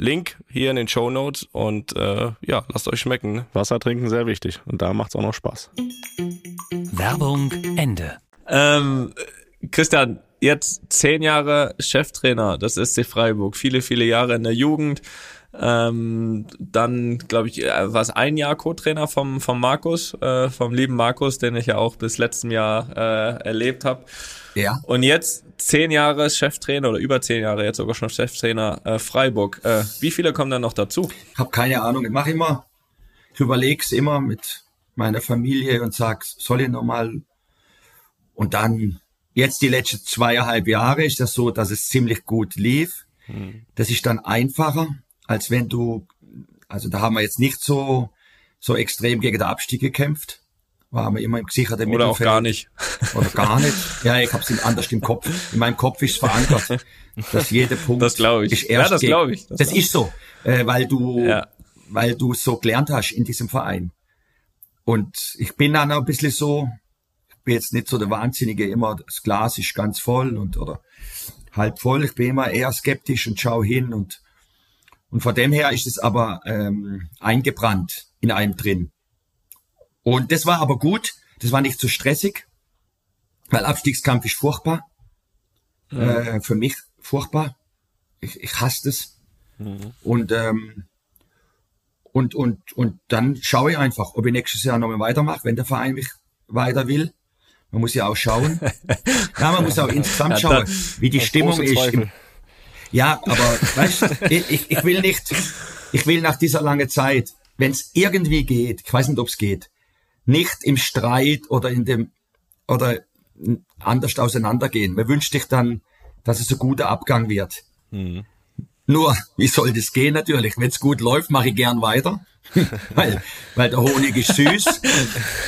Link hier in den Show Notes und äh, ja, lasst euch schmecken. Ne? Wasser trinken sehr wichtig und da macht's auch noch Spaß. Werbung Ende. Ähm, Christian, jetzt zehn Jahre Cheftrainer des SC Freiburg, viele, viele Jahre in der Jugend. Ähm, dann, glaube ich, äh, war es ein Jahr Co-Trainer vom, vom Markus, äh, vom lieben Markus, den ich ja auch bis letztem Jahr äh, erlebt habe. Ja. Und jetzt zehn Jahre Cheftrainer oder über zehn Jahre jetzt sogar schon Cheftrainer äh, Freiburg. Äh, wie viele kommen dann noch dazu? Ich habe keine Ahnung. Ich mache immer, ich überleg's immer mit meiner Familie und sag, soll ich noch mal? Und dann jetzt die letzten zweieinhalb Jahre ist das so, dass es ziemlich gut lief. Das ist dann einfacher, als wenn du, also da haben wir jetzt nicht so so extrem gegen den Abstieg gekämpft. Waren wir immer im gesicherten Oder auch Mittelfeld. gar nicht. Oder gar nicht. Ja, ich hab's anders im Kopf. In meinem Kopf ist verankert, dass jeder *laughs* Punkt Das glaub ich. ist Ja, erst das gegen- glaub ich. Das Das, ist so, äh, weil du, Ja. weil du so gelernt hast in diesem Verein. Und ich bin dann auch ein bisschen so, ich bin jetzt nicht so der Wahnsinnige, immer das Glas ist ganz voll und oder halb voll. Ich bin immer eher skeptisch und schau hin und und von dem her ist es aber ähm, eingebrannt in einem drin. Und das war aber gut, das war nicht so stressig, weil Abstiegskampf ist furchtbar. Mhm. Äh, für mich furchtbar. Ich, ich hasse das. Mhm. Und, ähm, und, und, und dann schaue ich einfach, ob ich nächstes Jahr nochmal weitermache, wenn der Verein mich weiter will. Man muss ja auch schauen. *laughs* ja, man muss auch insgesamt schauen, wie die Stimmung ist. Im, ja, aber weißt, ich, ich will nicht, ich will nach dieser langen Zeit, wenn es irgendwie geht, ich weiß nicht, ob es geht, nicht im Streit oder in dem oder anders auseinandergehen. Man wünscht sich dann, dass es ein guter Abgang wird. Mhm. Nur, wie soll das gehen natürlich? Wenn es gut läuft, mache ich gern weiter. *laughs* weil, weil der Honig ist süß.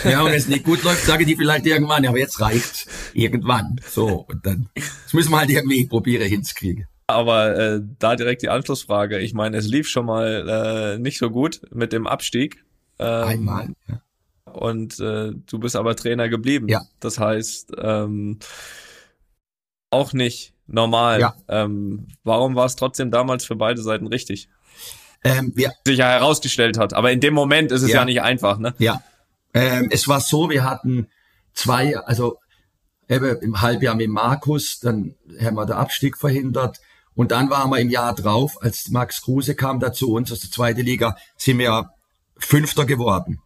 ja, und wenn es nicht gut läuft, sage die vielleicht irgendwann, ja, aber jetzt reicht's. Irgendwann. So, und dann, das müssen wir halt irgendwie probieren hinzukriegen. Aber äh, da direkt die Anschlussfrage. Ich meine, es lief schon mal äh, nicht so gut mit dem Abstieg. Ähm, Einmal, ja. Und äh, du bist aber Trainer geblieben. Ja. Das heißt, ähm, auch nicht normal. Ja. Ähm, warum war es trotzdem damals für beide Seiten richtig? Ähm, wir, sich ja herausgestellt hat. Aber in dem Moment ist es ja, ja nicht einfach, ne? Ja. Ähm, es war so, wir hatten zwei, also eben im Halbjahr mit Markus, dann haben wir den Abstieg verhindert. Und dann waren wir im Jahr drauf, als Max Kruse kam dazu uns aus der zweiten Liga, sind wir Fünfter geworden.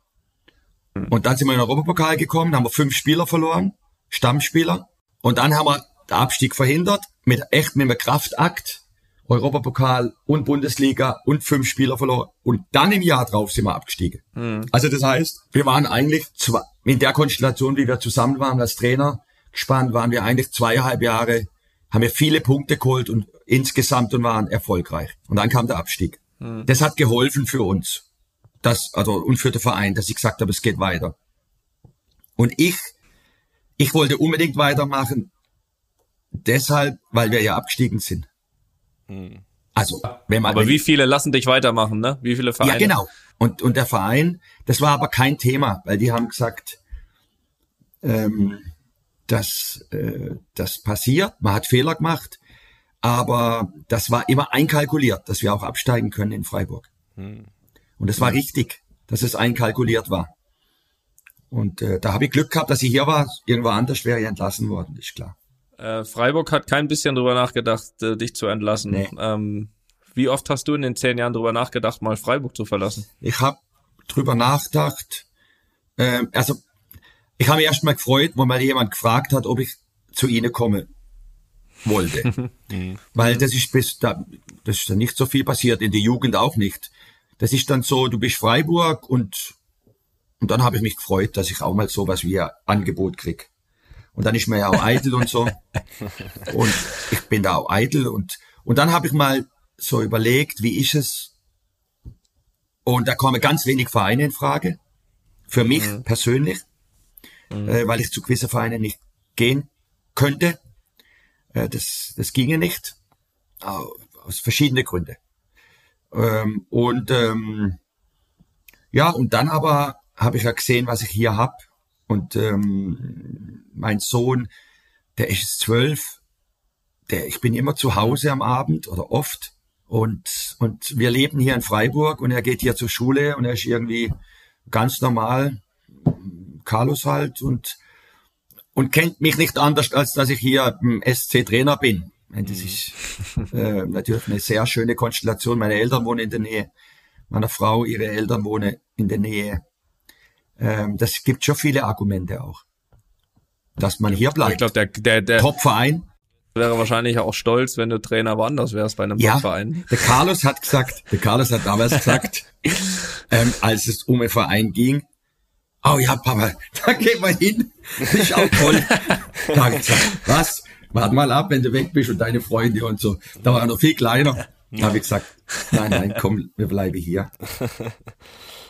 Hm. Und dann sind wir in den Europapokal gekommen, haben wir fünf Spieler verloren, Stammspieler. Und dann haben wir den Abstieg verhindert, mit echt mit einem Kraftakt, Europapokal und Bundesliga und fünf Spieler verloren. Und dann im Jahr drauf sind wir abgestiegen. Mhm. Also das heißt, wir waren eigentlich zwei, in der Konstellation, wie wir zusammen waren als Trainer, gespannt, waren wir eigentlich zweieinhalb Jahre, haben wir viele Punkte geholt und insgesamt und waren erfolgreich. Und dann kam der Abstieg. Mhm. Das hat geholfen für uns. Das, also, und für den Verein, dass ich gesagt habe, es geht weiter. Und ich, ich wollte unbedingt weitermachen, deshalb, weil wir ja abgestiegen sind. Mhm. Also, wenn man. Aber wie viele lassen dich weitermachen, ne? Wie viele Vereine? Ja, genau. Und, und der Verein, das war aber kein Thema, weil die haben gesagt, ähm, dass äh, das passiert, man hat Fehler gemacht, aber das war immer einkalkuliert, dass wir auch absteigen können in Freiburg. Hm. Und es war richtig, dass es einkalkuliert war. Und äh, da habe ich Glück gehabt, dass ich hier war. Irgendwo anders wäre ich entlassen worden, ist klar. Äh, Freiburg hat kein bisschen drüber nachgedacht, äh, dich zu entlassen. Nee. Ähm, wie oft hast du in den zehn Jahren drüber nachgedacht, mal Freiburg zu verlassen? Ich habe drüber nachgedacht. Ähm, also ich habe mich erst mal gefreut, wo mal jemand gefragt hat, ob ich zu ihnen komme wollte. *laughs* Mhm. Weil das ist bis da, das ist dann nicht so viel passiert, in der Jugend auch nicht. Das ist dann so, du bist Freiburg und, und dann habe ich mich gefreut, dass ich auch mal sowas wie ein Angebot krieg. Und dann ist man ja auch eitel und so. *laughs* Und ich bin da auch eitel und, und dann habe ich mal so überlegt, wie ist es? Und da kommen ganz wenig Vereine in Frage. Für mich mhm. persönlich mhm. äh, weil ich zu gewissen Vereinen nicht gehen könnte. Äh, das, das ginge nicht. Aus verschiedenen Gründen. Ähm, und ähm, ja, und dann aber habe ich ja gesehen, was ich hier hab. Und ähm, mein Sohn, der ist zwölf, der, ich bin immer zu Hause am Abend oder oft. Und, und wir leben hier in Freiburg und er geht hier zur Schule und er ist irgendwie ganz normal Carlos halt und, und kennt mich nicht anders, als dass ich hier SC-Trainer bin. Das mhm. ist äh, natürlich eine sehr schöne Konstellation. Meine Eltern wohnen in der Nähe. Meine Frau, ihre Eltern wohnen in der Nähe. Ähm, das gibt schon viele Argumente auch. Dass man hier bleibt. Ich glaube, der, der, der Top-Verein. Wäre wahrscheinlich auch stolz, wenn du Trainer woanders wärst bei einem ja, Top-Verein. Der Carlos hat gesagt, der Carlos hat damals gesagt, *laughs* ähm, als es um einen Verein ging, Oh ja, Papa, *laughs* da geht man hin. Das ist auch toll. da gesagt, was? Warte mal ab, wenn du weg bist und deine Freunde und so. Da war er noch viel kleiner. Da habe ich gesagt, nein, nein, komm, wir bleiben hier. *laughs*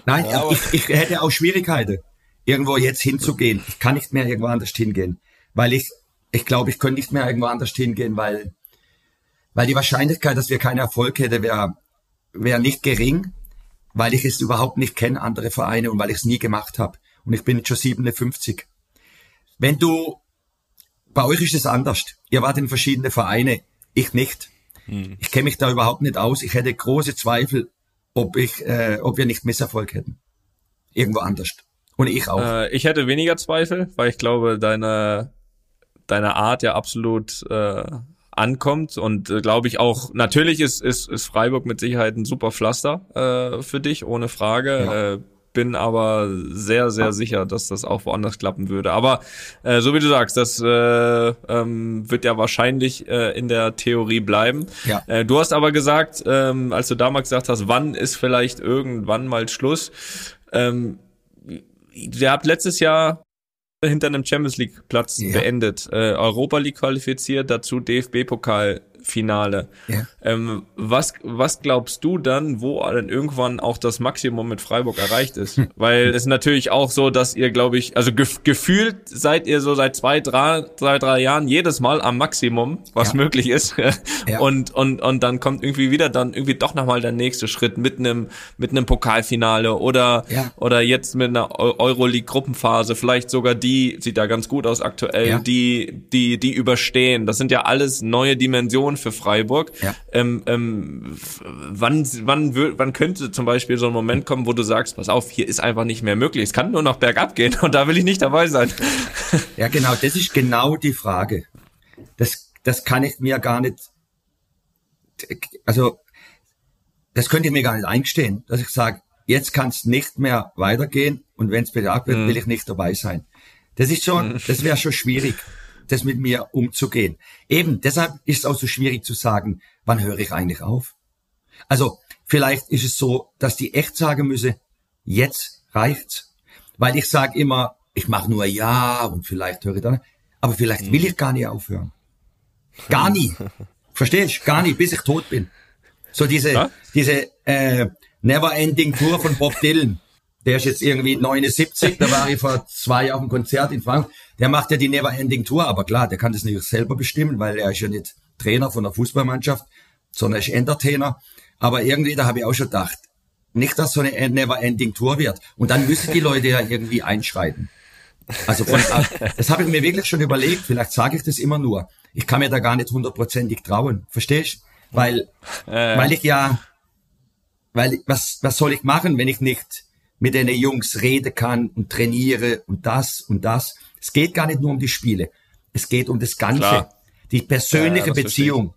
Nein, ja, ich, ich hätte auch Schwierigkeiten, irgendwo jetzt hinzugehen. Ich kann nicht mehr irgendwo anders hingehen, weil ich, ich glaube, ich könnte nicht mehr irgendwo anders hingehen, weil, weil die Wahrscheinlichkeit, dass wir keinen Erfolg hätten, wäre wäre nicht gering, weil ich es überhaupt nicht kenne, andere Vereine und weil ich es nie gemacht habe und ich bin jetzt schon 57. wenn du, bei euch ist es anders. Ihr wart in verschiedene Vereine, ich nicht. Hm. Ich kenne mich da überhaupt nicht aus. Ich hätte große Zweifel, ob ich, äh, ob wir nicht Misserfolg hätten. Irgendwo anders. Und ich auch. Äh, ich hätte weniger Zweifel, weil ich glaube, deine, deine Art ja absolut äh, ankommt und äh, glaube ich auch, natürlich ist, ist, ist Freiburg mit Sicherheit ein super Pflaster äh, für dich, ohne Frage. Ja. Äh, bin aber sehr, sehr sicher, dass das auch woanders klappen würde. Aber äh, so wie du sagst, das äh, ähm, wird ja wahrscheinlich äh, in der Theorie bleiben. Ja. Äh, du hast aber gesagt, ähm, als du damals gesagt hast, wann ist vielleicht irgendwann mal Schluss? Ähm, ihr habt letztes Jahr hinter einem Champions League Platz ja. beendet, äh, Europa League qualifiziert, dazu DFB Pokal Finale. Ja. Ähm, was, was glaubst du dann, wo dann irgendwann auch das Maximum mit Freiburg erreicht ist? *laughs* Weil es ist natürlich auch so, dass ihr, glaube ich, also gef gefühlt seid ihr so seit zwei, drei, drei, drei Jahren jedes Mal am Maximum, was ja. möglich ist. ja. *laughs* Und, und, und dann kommt irgendwie wieder dann irgendwie doch nochmal der nächste Schritt mit einem, mit einem Pokalfinale oder, oder jetzt mit einer Euroleague-Gruppenphase, vielleicht sogar die, sieht da ganz gut aus aktuell, die, die, die überstehen. Das sind ja alles neue Dimensionen für Freiburg. Ja. Ähm, ähm, wann, wann, wann könnte zum Beispiel so ein Moment kommen, wo du sagst, pass auf, hier ist einfach nicht mehr möglich. Es kann nur noch bergab gehen *laughs* und da will ich nicht dabei sein. Ja, genau, das ist genau die Frage. Das, das kann ich mir gar nicht, also, das könnte ich mir gar nicht eingestehen, dass ich sage, jetzt kann es nicht mehr weitergehen und wenn es bergab wird, mhm. will ich nicht dabei sein. Das ist schon, mhm. das wäre schon schwierig das mit mir umzugehen. Eben, deshalb ist es auch so schwierig zu sagen, wann höre ich eigentlich auf? Also, vielleicht ist es so, dass die echt sagen müsse, jetzt reicht's. Weil ich sage immer, ich mache nur ja und vielleicht höre ich dann, aber vielleicht will ich gar nicht aufhören. Gar nie. *laughs* Verstehst? Gar nicht, bis ich tot bin. So diese, ja? diese äh, Never-Ending Tour von Bob Dylan. Der ist jetzt irgendwie 79, da war ich vor zwei Jahren Konzert in Frankfurt. Der macht ja die Never Ending Tour, aber klar, der kann das nicht selber bestimmen, weil er ist ja nicht Trainer von der Fußballmannschaft, sondern ist Entertainer. Aber irgendwie, da habe ich auch schon gedacht, nicht, dass so eine Never Ending Tour wird. Und dann müssen die Leute ja irgendwie einschreiten. Also von, das habe ich mir wirklich schon überlegt. Vielleicht sage ich das immer nur. Ich kann mir da gar nicht hundertprozentig trauen. Verstehst? Weil, äh. weil ich ja, weil was, was soll ich machen, wenn ich nicht mit den Jungs reden kann und trainiere und das und das. Es geht gar nicht nur um die Spiele. Es geht um das Ganze. Klar. Die persönliche ja, Beziehung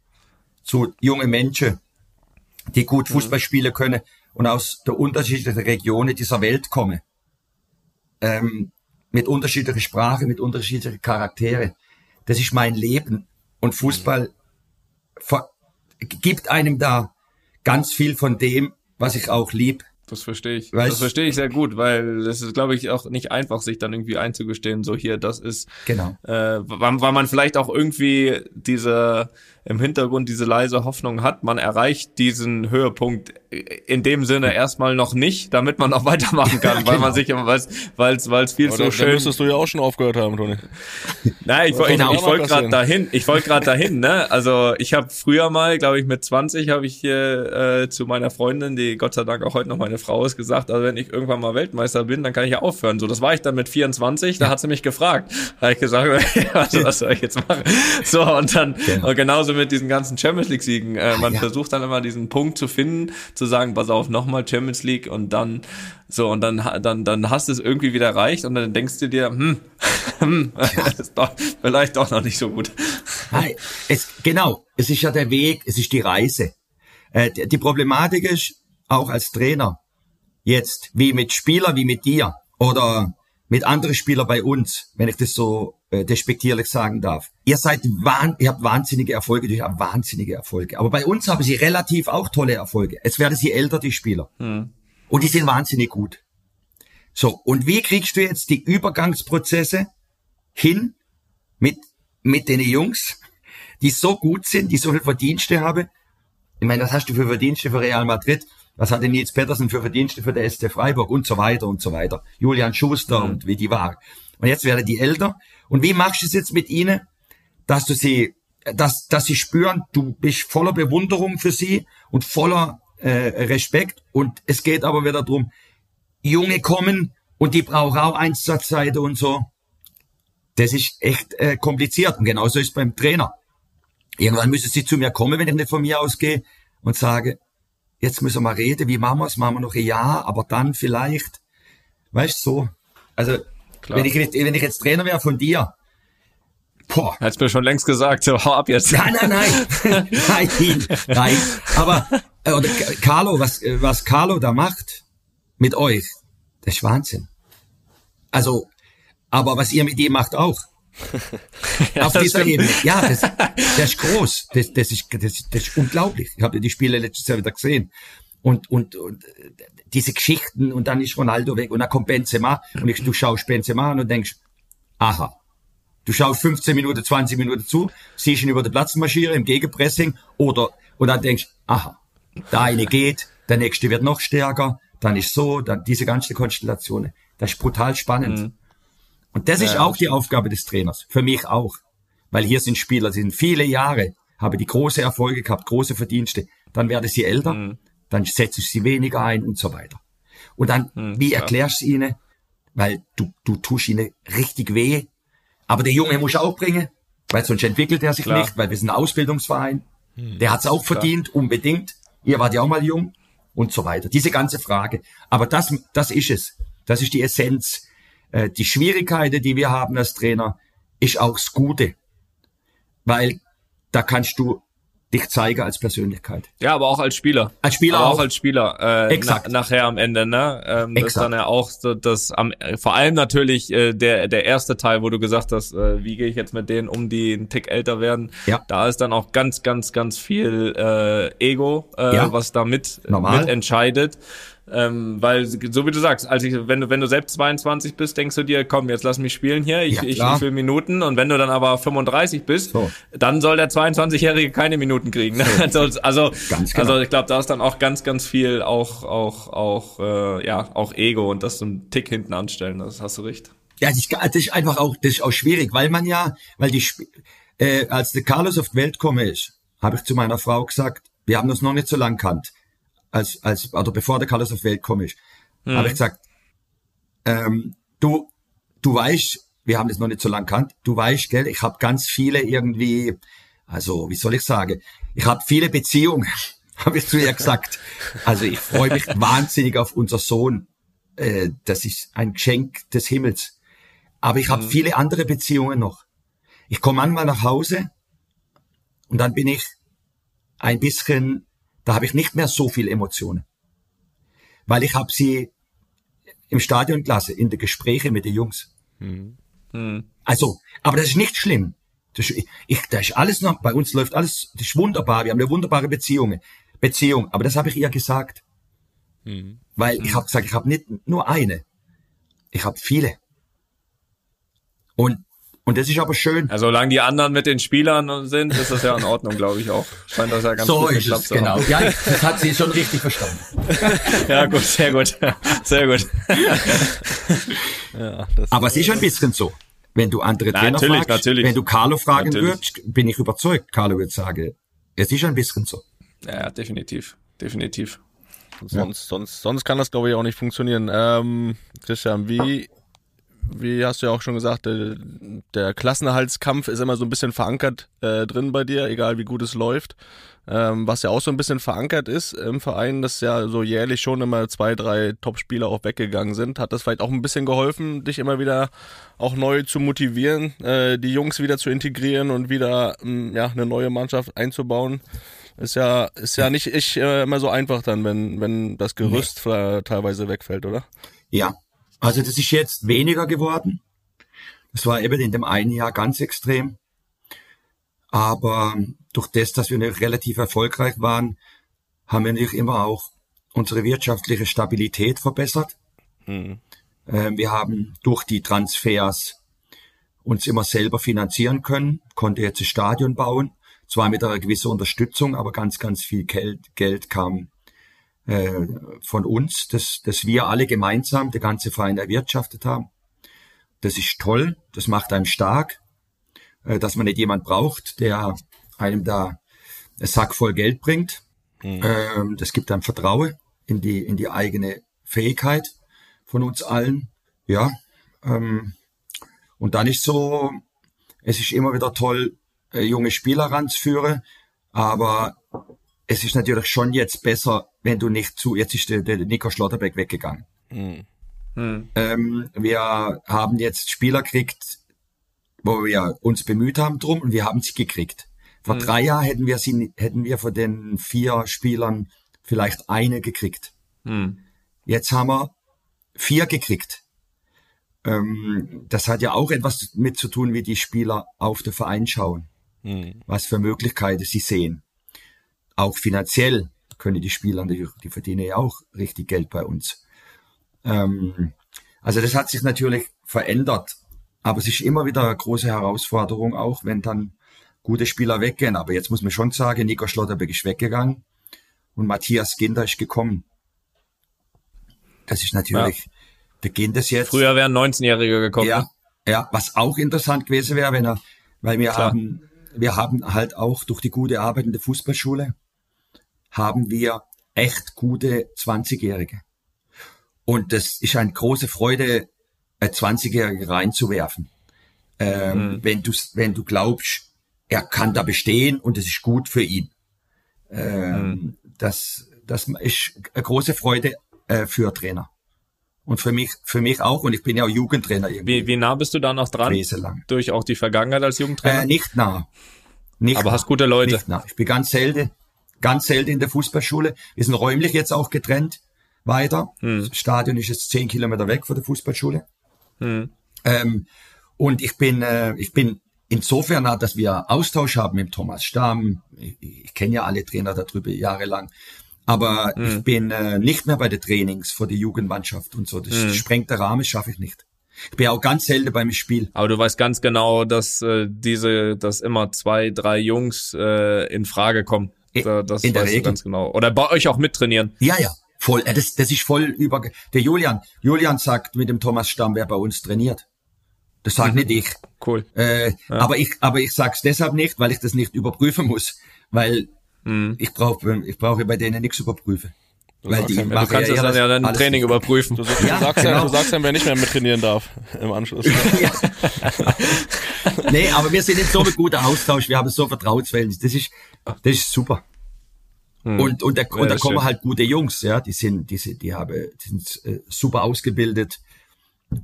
zu jungen Menschen, die gut mhm. Fußball spielen können und aus der unterschiedlichen Regionen dieser Welt kommen. Ähm, mit unterschiedlicher Sprache, mit unterschiedlichen Charaktere. Das ist mein Leben. Und Fußball gibt einem da ganz viel von dem, was ich auch lieb. Das verstehe ich. Weißt, das verstehe ich sehr gut, weil es ist, glaube ich, auch nicht einfach, sich dann irgendwie einzugestehen, so hier, das ist, genau. äh, weil, weil man vielleicht auch irgendwie diese im Hintergrund diese leise Hoffnung hat, man erreicht diesen Höhepunkt in dem Sinne erstmal noch nicht, damit man auch *laughs* weitermachen kann, weil man genau. sich immer weiß, weil es weil es viel zu schön. Da müsstest du ja auch schon aufgehört haben, Toni. *laughs* Nein, ich, ich, ich, ich wollte gerade dahin, ich wollte gerade dahin, ne? Also ich habe früher mal, glaube ich, mit 20 habe ich hier äh, zu meiner Freundin, die Gott sei Dank auch heute noch meine Frau ist, gesagt, also wenn ich irgendwann mal Weltmeister bin, dann kann ich ja aufhören. So, das war ich dann mit 24, da hat sie mich gefragt. Da habe ich gesagt, also, *laughs* was soll ich jetzt machen? So, und dann genau. und genauso mit diesen ganzen Champions League Siegen. Äh, man ja. versucht dann immer diesen Punkt zu finden, zu sagen, pass auf, nochmal Champions League und dann so und dann dann dann hast du es irgendwie wieder erreicht und dann denkst du dir, hm, *laughs* hm *laughs* ist doch vielleicht doch noch nicht so gut. Es, genau, es ist ja der Weg, es ist die Reise. Äh, die Problematik ist auch als Trainer jetzt, wie mit Spieler, wie mit dir oder mit anderen Spielern bei uns, wenn ich das so äh, despektierlich sagen darf. Ihr seid wahn, ihr habt wahnsinnige Erfolge, ihr habt wahnsinnige Erfolge. Aber bei uns haben sie relativ auch tolle Erfolge. Es werden sie älter, die Spieler. Hm. Und die sind wahnsinnig gut. So, und wie kriegst du jetzt die Übergangsprozesse hin mit, mit den Jungs, die so gut sind, die so viel Verdienste haben? Ich meine, was hast du für Verdienste für Real Madrid? Was hatte Nils Pettersen für Verdienste für der SC Freiburg und so weiter und so weiter. Julian Schuster mhm. und wie die waren. Und jetzt werden die älter. Und wie machst du es jetzt mit ihnen, dass du sie, dass, dass sie spüren, du bist voller Bewunderung für sie und voller äh, Respekt. Und es geht aber wieder drum, Junge kommen und die brauchen auch Einsatzzeit und so. das ist echt äh, kompliziert. Und genauso ist beim Trainer. Irgendwann müssen sie zu mir kommen, wenn ich nicht von mir ausgehe und sage, jetzt müssen wir mal reden, wie machen wir es? Machen wir noch ein Jahr, aber dann vielleicht. Weißt du, so. Also, wenn ich, wenn ich jetzt Trainer wäre von dir, boah. Hättest mir schon längst gesagt, so, *laughs* hau ab jetzt. Nein, nein, nein. *laughs* nein, nein. Aber, äh, oder Carlo, was, äh, was Carlo da macht mit euch, das ist Wahnsinn. Also, aber was ihr mit ihm macht auch. Ja, Auf dieser. Ebene. Ja, das, *laughs* das ist groß. Das, das, ist, das, das ist unglaublich. Ich habe die Spiele letztes Jahr wieder gesehen. Und, und, und diese Geschichten und dann ist Ronaldo weg und dann kommt Benzema und ich, du schaust Benzema an und denkst, aha. Du schaust 15 Minuten, 20 Minuten zu, siehst ihn über den Platz marschieren im Gegenpressing oder, und dann denkst, aha, der eine geht, der nächste wird noch stärker, dann ist so, dann diese ganze Konstellationen. Das ist brutal spannend. Mhm. Und das ist auch die Aufgabe des Trainers. Für mich auch. Weil hier sind Spieler, die sind viele Jahre, haben die große Erfolge gehabt, große Verdienste. Dann werden sie älter, mhm. dann setze ich sie weniger ein und so weiter. Und dann, mhm, wie erklärst du ihnen? Weil du, du tust ihnen richtig weh. Aber der Junge muss auch bringen, weil sonst entwickelt er sich klar. nicht, weil wir sind ein Ausbildungsverein. Mhm. Der hat es auch klar. verdient, unbedingt. Ihr wart ja auch mal jung und so weiter. Diese ganze Frage. Aber das, das ist es. Das ist die Essenz äh, die Schwierigkeiten, die wir haben als Trainer, ist auch das Gute. Weil da kannst du dich zeigen als Persönlichkeit. Ja, aber auch als Spieler. Als Spieler aber auch. auch als Spieler. Äh, Exakt. Na, nachher am Ende, ne? Ähm, Exakt. Das ist dann ja auch so, das am vor allem natürlich äh, der der erste Teil, wo du gesagt hast, äh, wie gehe ich jetzt mit denen um, die einen Tick älter werden. Ja. Da ist dann auch ganz ganz ganz viel äh, Ego, äh, ja. was da mit, mit entscheidet. Ähm, weil, so wie du sagst, als ich, wenn du, wenn du selbst 22 bist, denkst du dir, komm, jetzt lass mich spielen hier, ich, ja, ich, ich will Minuten. Und wenn du dann aber 35 bist, so. dann soll der 22-Jährige keine Minuten kriegen. So. *laughs* Also, also, genau. also ich glaube, da ist dann auch ganz, ganz viel auch, auch, auch, äh, ja, auch Ego und das so einen Tick hinten anstellen. Das hast du recht. Ja, das ist, das ist einfach auch, das ist auch schwierig, weil man ja, weil die, äh, als der Carlos auf die Welt komme ist, habe ich zu meiner Frau gesagt, wir haben das noch nicht so lang kannt als, als, oder bevor der Carlos auf die Welt komme, mhm. habe ich gesagt, ähm, du, du weißt, wir haben das noch nicht so lange kannt, du weißt, gell, ich habe ganz viele irgendwie, also wie soll ich sagen, ich habe viele Beziehungen, *laughs* habe ich zu ihr gesagt. Also ich freue mich *laughs* wahnsinnig auf unser Sohn. Äh, das ist ein Geschenk des Himmels. Aber ich habe mhm. viele andere Beziehungen noch. Ich komme manchmal nach Hause und dann bin ich ein bisschen da habe ich nicht mehr so viel Emotionen. Weil ich habe sie im Stadion gelassen, in den Gesprächen mit den Jungs. Mhm. Also, aber das ist nicht schlimm. Das ist, ich, das ist alles noch, bei uns läuft alles, das ist wunderbar, wir haben eine wunderbare Beziehung. Beziehung, aber das habe ich ihr gesagt. Mhm. Weil ich habe gesagt, ich habe nicht nur eine, ich habe viele. Und und das ist aber schön. Also solange die anderen mit den Spielern sind, ist das ja in Ordnung, glaube ich auch. Scheint das ja ganz so gut ist es, genau. Ja, das hat sie schon richtig verstanden. *laughs* ja, gut, sehr gut. Sehr gut. ja, aber es ist ein bisschen so. Wenn du andere Trainer natürlich, fragst, natürlich. wenn du Carlo fragen natürlich. würdest, bin ich überzeugt, Carlo wird sagen, es ist ein bisschen so. Ja, definitiv. Definitiv. Sonst, ja. sonst, sonst kann das, glaube ich, auch nicht funktionieren. Ähm, Christian, wie wie hast du ja auch schon gesagt, der, der Klassenerhaltskampf ist immer so ein bisschen verankert äh, drin bei dir, egal wie gut es läuft. Ähm, was ja auch so ein bisschen verankert ist im Verein, dass ja so jährlich schon immer zwei, drei Top-Spieler auch weggegangen sind. Hat das vielleicht auch ein bisschen geholfen, dich immer wieder auch neu zu motivieren, äh, die Jungs wieder zu integrieren und wieder ähm, ja, eine neue Mannschaft einzubauen? Ist ja, ist ja nicht ich, äh, immer so einfach dann, wenn, wenn das Gerüst nee. teilweise wegfällt, oder? Ja, also das ist jetzt weniger geworden. Das war eben in dem einen Jahr ganz extrem. Aber durch das, dass wir relativ erfolgreich waren, haben wir natürlich immer auch unsere wirtschaftliche Stabilität verbessert. Mhm. Wir haben durch die Transfers uns immer selber finanzieren können, konnte jetzt das Stadion bauen, zwar mit einer gewissen Unterstützung, aber ganz, ganz viel Geld, Geld kam äh, von uns, dass, dass wir alle gemeinsam, der ganze Verein erwirtschaftet haben. Das ist toll, das macht einem stark, äh, dass man nicht jemand braucht, der einem da einen Sack voll Geld bringt. Mhm. Ähm, das gibt einem Vertrauen in die, in die eigene Fähigkeit von uns allen. Ja, ähm, Und dann ist so, es ist immer wieder toll, äh, junge Spieler ranzuführen, aber es ist natürlich schon jetzt besser, wenn du nicht zu, jetzt ist der, der Nico Schlotterbeck weggegangen. Mhm. Ähm, wir haben jetzt Spieler gekriegt, wo wir uns bemüht haben drum und wir haben sie gekriegt. Vor drei Jahren hätten wir sie, hätten wir von den vier Spielern vielleicht eine gekriegt. Jetzt haben wir vier gekriegt. Ähm, das hat ja auch etwas mit zu tun, wie die Spieler auf den Verein schauen, was für Möglichkeiten sie sehen. Auch finanziell können die Spieler, die, die verdienen ja auch richtig Geld bei uns. Ähm, also das hat sich natürlich verändert, aber es ist immer wieder eine große Herausforderung, auch wenn dann gute Spieler weggehen. Aber jetzt muss man schon sagen, Nico Schlotterbeck ist weggegangen und Matthias Ginder ist gekommen. Das ist natürlich, der Ginder ist jetzt. Früher wären 19-Jährige gekommen. Ja, ne? ja, was auch interessant gewesen wäre, wenn er, weil wir Klar. haben, wir haben halt auch durch die gute Arbeit in der Fußballschule, haben wir echt gute 20-Jährige. Und das ist eine große Freude, ein 20-Jährige reinzuwerfen. Ähm, Mhm. wenn du, wenn du glaubst, er kann da bestehen und es ist gut für ihn. Ähm, Mhm. das, das ist eine große Freude äh, für Trainer. Und für mich, für mich auch. Und ich bin ja auch Jugendtrainer irgendwie. Wie, wie nah bist du da noch dran? lang. Durch auch die Vergangenheit als Jugendtrainer? Äh, nicht nah. Nicht Aber nah. hast gute Leute. Nicht nah. Ich bin ganz selten, ganz selten in der Fußballschule. Wir sind räumlich jetzt auch getrennt weiter. Hm. Das Stadion ist jetzt zehn Kilometer weg von der Fußballschule. Ähm, und ich bin, äh, ich bin insofern dass wir Austausch haben mit Thomas Stamm. Ich, ich kenne ja alle Trainer darüber jahrelang. Aber Hm. ich bin äh, nicht mehr bei den Trainings für die Jugendmannschaft und so. Das Hm. sprengt der Rahmen, schaffe ich nicht. Ich bin auch ganz selten beim Spiel. Aber du weißt ganz genau, dass äh, diese, dass immer zwei, drei Jungs äh, in Frage kommen. Da, das in der weißt du Regel. ganz genau. Oder bei euch auch mittrainieren. Ja, ja, voll. Äh, Das, das ist voll über. Der Julian, Julian sagt mit dem Thomas Stamm, wer bei uns trainiert. Das sagt nicht ich. Cool. Äh, Aber ich, aber ich sag's deshalb nicht, weil ich das nicht überprüfen muss, weil ich brauche, ich brauche bei denen nichts überprüfen. Weil die sagst ja, Du kannst ja es dann ja dein alles Training überprüfen. Du, du, Ja, sagst ja, genau. du sagst ja, wer nicht mehr mit trainieren darf *laughs* im Anschluss. *laughs* ja. *laughs* nee, aber wir sind in so einem guten Austausch, wir haben so ein Vertrauensverhältnis. Das ist, das ist super. Und, und da, und da das kommen schön. halt gute Jungs, ja, die sind, die sind, die haben, die sind äh, super ausgebildet.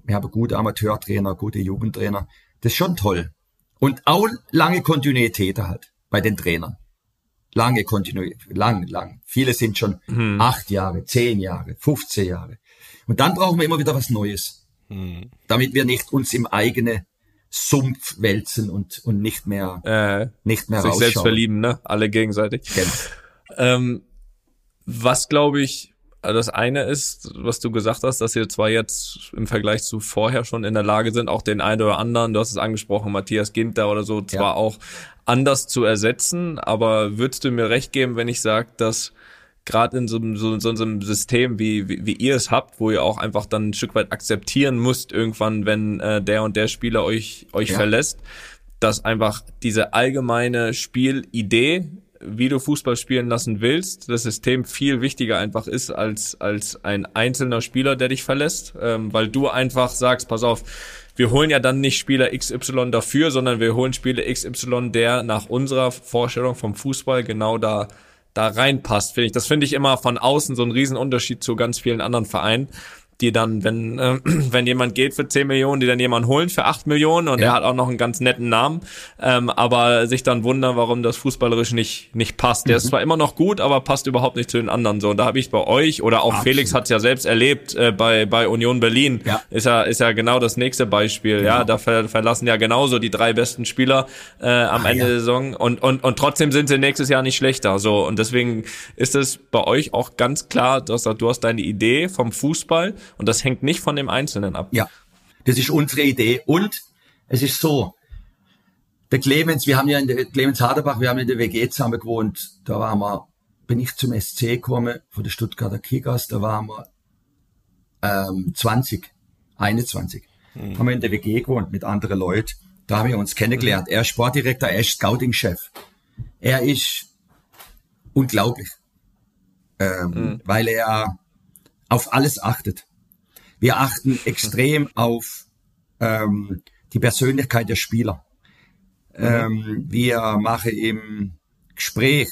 Wir haben gute Amateurtrainer, gute Jugendtrainer. Das ist schon toll. Und auch lange Kontinuität halt bei den Trainern. Lange Kontinuität, lang, lang. Viele sind schon acht Jahre, zehn Jahre, 15 Jahre. Und dann brauchen wir immer wieder was Neues. Damit wir nicht uns im eigenen Sumpf wälzen und, und nicht mehr, Äh, nicht mehr sich selbst verlieben, ne? Alle gegenseitig. Genau. Ähm, was glaube ich, das eine ist, was du gesagt hast, dass ihr zwar jetzt im Vergleich zu vorher schon in der Lage sind, auch den einen oder anderen, du hast es angesprochen, Matthias Ginter oder so, zwar auch anders zu ersetzen, aber würdest du mir recht geben, wenn ich sage, dass gerade in so, einem- so, so einem System, wie, wie, wie ihr es habt, wo ihr auch einfach dann ein Stück weit akzeptieren müsst, irgendwann, wenn äh, der und der Spieler euch, euch Ja. verlässt, dass einfach diese allgemeine Spielidee, wie du Fußball spielen lassen willst, das System viel wichtiger einfach ist als, als ein einzelner Spieler, der dich verlässt, ähm, weil du einfach sagst, pass auf, wir holen ja dann nicht Spieler XY dafür, sondern wir holen Spieler XY, der nach unserer Vorstellung vom Fußball genau da da reinpasst, finde ich. Das finde ich immer von außen so ein Riesenunterschied zu ganz vielen anderen Vereinen, die dann, wenn, äh, *clears throat* wenn jemand geht für 10 Millionen, die dann jemanden holen für 8 Millionen und Ja. er hat auch noch einen ganz netten Namen, ähm, aber sich dann wundern, warum das fußballerisch nicht, nicht passt. Der ist zwar immer noch gut, aber passt überhaupt nicht zu den anderen. So, und da habe ich bei euch oder auch Felix hat es ja selbst erlebt äh, bei, bei Union Berlin. Ja. Ist ja, ist ja genau das nächste Beispiel. Ja, da ver verlassen ja genauso die drei besten Spieler äh, am Ende ja. der Saison und, und, und trotzdem sind sie nächstes Jahr nicht schlechter. So, und deswegen ist es bei euch auch ganz klar, dass du hast deine Idee vom Fußball und das hängt nicht von dem Einzelnen ab. Ja, das ist unsere Idee. Und es ist so, der Clemens, wir haben ja in der, Clemens Haderbach, wir haben in der WG zusammen gewohnt. Da waren wir, bin ich zum SC gekommen, von der Stuttgarter Kickers, da waren wir ähm, 20, 21. Haben wir in der WG gewohnt mit anderen Leuten. Da haben wir uns kennengelernt. Er ist Sportdirektor, er ist Scouting-Chef. Er ist unglaublich, ähm, weil er auf alles achtet. Wir achten extrem auf ähm, die Persönlichkeit der Spieler. Ähm, wir machen im Gespräch,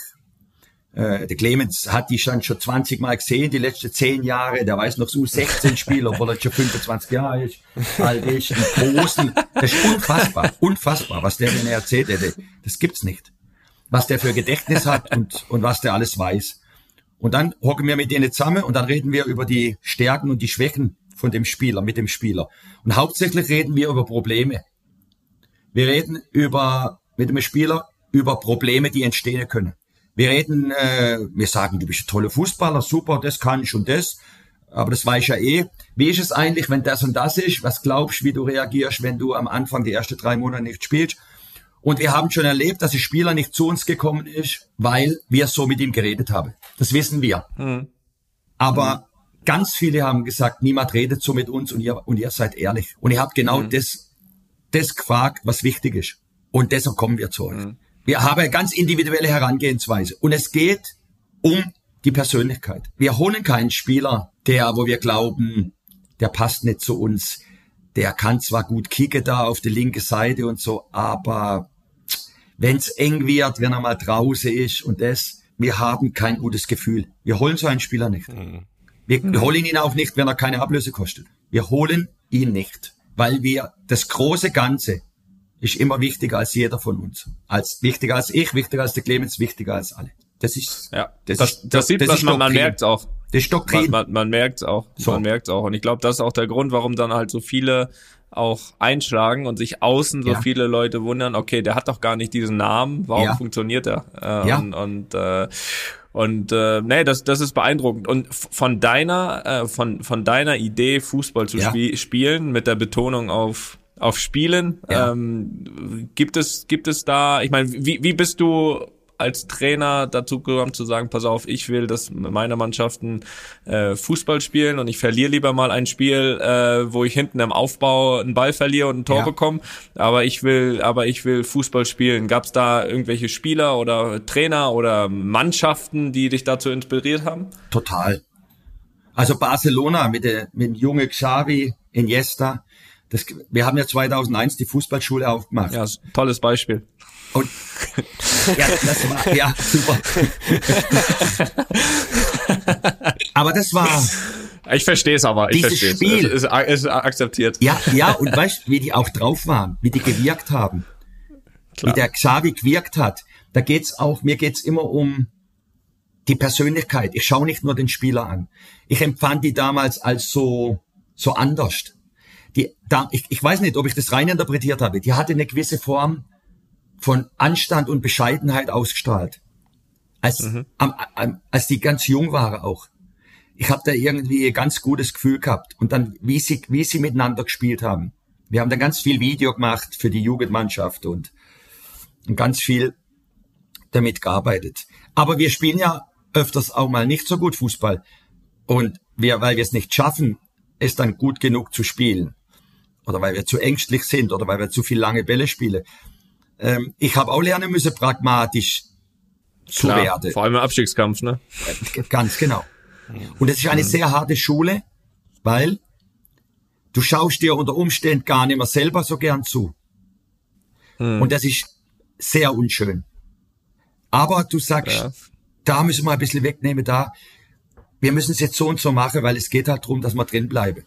äh, der Clemens hat die schon, schon 20 Mal gesehen, die letzten 10 Jahre, der weiß noch so 16 Spieler, obwohl er schon 25 Jahre ist, alt ist, einen großen, das ist unfassbar, unfassbar, was der mir erzählt hätte, das gibt's nicht. Was der für Gedächtnis hat und, und was der alles weiß. Und dann hocken wir mit denen zusammen und dann reden wir über die Stärken und die Schwächen von dem Spieler, mit dem Spieler. Und hauptsächlich reden wir über Probleme. Wir reden über, mit dem Spieler über Probleme, die entstehen können. Wir reden, äh, wir sagen, du bist ein toller Fußballer, super, das kann ich und das. Aber das weiß ich ja eh. Wie ist es eigentlich, wenn das und das ist? Was glaubst du, wie du reagierst, wenn du am Anfang die ersten drei Monate nicht spielst? Und wir haben schon erlebt, dass der Spieler nicht zu uns gekommen ist, weil wir so mit ihm geredet haben. Das wissen wir. Mhm. Aber. Ganz viele haben gesagt, niemand redet so mit uns und ihr, und ihr seid ehrlich. Und ihr habt genau mhm. das, das gefragt, was wichtig ist. Und deshalb kommen wir zu euch. Mhm. Wir haben eine ganz individuelle Herangehensweise. Und es geht um die Persönlichkeit. Wir holen keinen Spieler, der, wo wir glauben, der passt nicht zu uns. Der kann zwar gut kicken da auf die linke Seite und so, aber wenn es eng wird, wenn er mal draußen ist und das, wir haben kein gutes Gefühl. Wir holen so einen Spieler nicht. Mhm. Wir, wir holen ihn auch nicht, wenn er keine Ablöse kostet. Wir holen ihn nicht, weil wir das große Ganze ist immer wichtiger als jeder von uns. Als wichtiger als ich, wichtiger als der Clemens, wichtiger als alle. Das ist, ja, das, das, ist, das sieht das man, man merkt auch. Das ist Doktrin. Man, man, man merkt auch, so. man merkt auch. Und ich glaube, das ist auch der Grund, warum dann halt so viele auch einschlagen und sich außen so ja. viele Leute wundern, okay, der hat doch gar nicht diesen Namen, warum ja. funktioniert er? Äh, ja. Und, und äh, und äh, nee, das, das ist beeindruckend. Und von deiner, äh, von, von deiner Idee, Fußball zu ja. spie spielen, mit der Betonung auf auf Spielen. Ja. Ähm, gibt es gibt es da? Ich meine, wie, wie bist du als Trainer dazu gekommen zu sagen, pass auf, ich will, dass meine Mannschaften äh, Fußball spielen und ich verliere lieber mal ein Spiel, äh, wo ich hinten im Aufbau einen Ball verliere und ein Tor ja. bekomme, aber ich will, aber ich will Fußball spielen. Gab es da irgendwelche Spieler oder Trainer oder Mannschaften, die dich dazu inspiriert haben? Total. Also Barcelona mit, der, mit dem junge Xavi, Iniesta, das, wir haben ja 2001 die Fußballschule aufgemacht. Ja, tolles Beispiel. Und, *laughs* ja, das war, ja, super. aber das war. Ich verstehe es aber. Ich dieses Spiel es ist, ist akzeptiert. Ja, ja, und weißt, wie die auch drauf waren, wie die gewirkt haben, Klar. wie der Xavi gewirkt hat. Da geht's auch, mir geht's immer um die Persönlichkeit. Ich schaue nicht nur den Spieler an. Ich empfand die damals als so so anders die, da, ich, ich weiß nicht, ob ich das rein interpretiert habe, die hatte eine gewisse Form von Anstand und Bescheidenheit ausgestrahlt. Als, mhm. am, am, als die ganz jung waren auch. Ich habe da irgendwie ein ganz gutes Gefühl gehabt. Und dann, wie sie, wie sie miteinander gespielt haben. Wir haben da ganz viel Video gemacht für die Jugendmannschaft und, und ganz viel damit gearbeitet. Aber wir spielen ja öfters auch mal nicht so gut Fußball. Und wir, weil wir es nicht schaffen, es dann gut genug zu spielen oder weil wir zu ängstlich sind oder weil wir zu viel lange Bälle spielen. Ähm, ich habe auch lernen müssen, pragmatisch zu Klar, werden. Vor allem im Abstiegskampf, ne? Ganz genau. Und es ist eine sehr harte Schule, weil du schaust dir unter Umständen gar nicht mehr selber so gern zu. Hm. Und das ist sehr unschön. Aber du sagst, ja. da müssen wir ein bisschen wegnehmen, da. Wir müssen es jetzt so und so machen, weil es geht halt darum, dass wir drin bleiben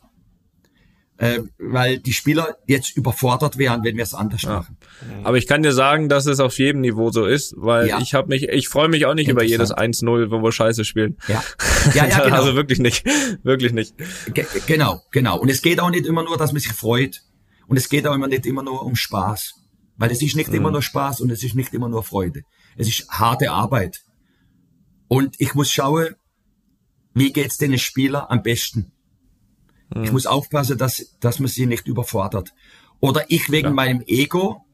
äh, weil die Spieler jetzt überfordert wären, wenn wir es anders ja. machen. Aber ich kann dir sagen, dass es auf jedem Niveau so ist, weil ja. ich habe mich, ich freue mich auch nicht über jedes 1-0, wo wir Scheiße spielen. Ja, *laughs* ja, ja genau. also wirklich nicht, wirklich nicht. Ge genau, genau. Und es geht auch nicht immer nur, dass man sich freut. Und es geht auch immer nicht immer nur um Spaß, weil es ist nicht mhm. immer nur Spaß und es ist nicht immer nur Freude. Es ist harte Arbeit. Und ich muss schauen, wie geht's den Spieler am besten? Mhm. Ich muss aufpassen, dass, dass man sie nicht überfordert. Oder ich wegen ja. meinem Ego,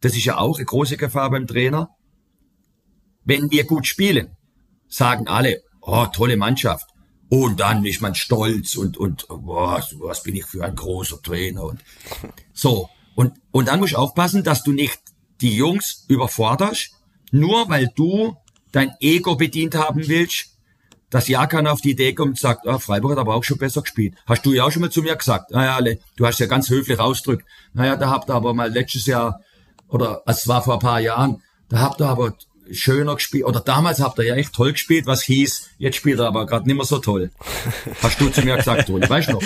das ist ja auch eine große Gefahr beim Trainer. Wenn wir gut spielen, sagen alle, oh, tolle Mannschaft. Und dann ist man stolz und, und, boah, was bin ich für ein großer Trainer und so. Und, und dann musst du aufpassen, dass du nicht die Jungs überforderst, nur weil du dein Ego bedient haben willst, dass ja keiner auf die Idee kommt und sagt, ah, Freiburg hat aber auch schon besser gespielt. Hast du ja auch schon mal zu mir gesagt. Naja, du hast ja ganz höflich ausgedrückt. Naja, da habt ihr aber mal letztes Jahr, oder es war vor ein paar Jahren, da habt ihr aber schöner gespielt, oder damals habt ihr ja echt toll gespielt, was hieß, jetzt spielt er aber gerade nicht mehr so toll. *laughs* Hast du zu mir gesagt, Toni, weißt du noch?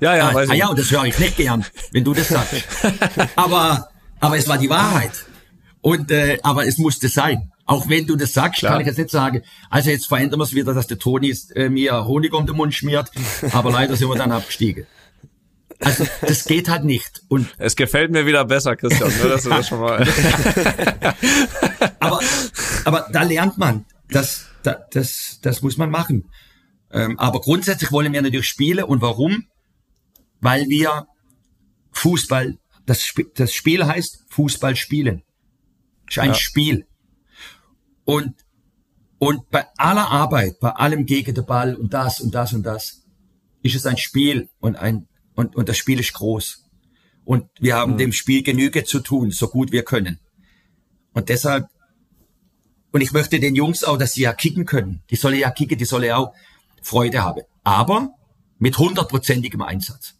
Ja, ja, ah, weiß ah, ich. ja, und das höre ich nicht gern, wenn du das sagst. *laughs* aber, aber es war die Wahrheit. Und, äh, aber es musste sein. Auch wenn du das sagst, Klar. kann ich jetzt nicht sagen. Also jetzt verändern wir es wieder, dass der Toni äh, mir Honig um den Mund schmiert. Aber leider sind wir dann abgestiegen. Also das geht halt nicht. Und Es gefällt mir wieder besser, Christian, nur dass du das schon mal. *laughs* aber, aber da lernt man, das, das, das, das muss man machen. Ähm, aber grundsätzlich wollen wir natürlich spielen. Und warum? Weil wir Fußball, das, Sp- das Spiel heißt Fußball spielen. ist ein Ja. Spiel. Und, und bei aller Arbeit, bei allem gegen den Ball und das und das und das, ist es ein Spiel und ein, und, und das Spiel ist groß. Und wir haben dem Spiel Genüge zu tun, so gut wir können. Und deshalb, und ich möchte den Jungs auch, dass sie ja kicken können. Die sollen ja kicken, die sollen ja auch Freude haben. Aber mit hundertprozentigem Einsatz.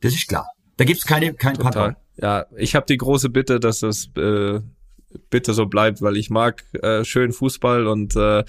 Das ist klar. Da gibt's keine, kein Total. Pardon. Ja, ich habe die große Bitte, dass es äh, bitte so bleibt, weil ich mag äh, schön Fußball und äh,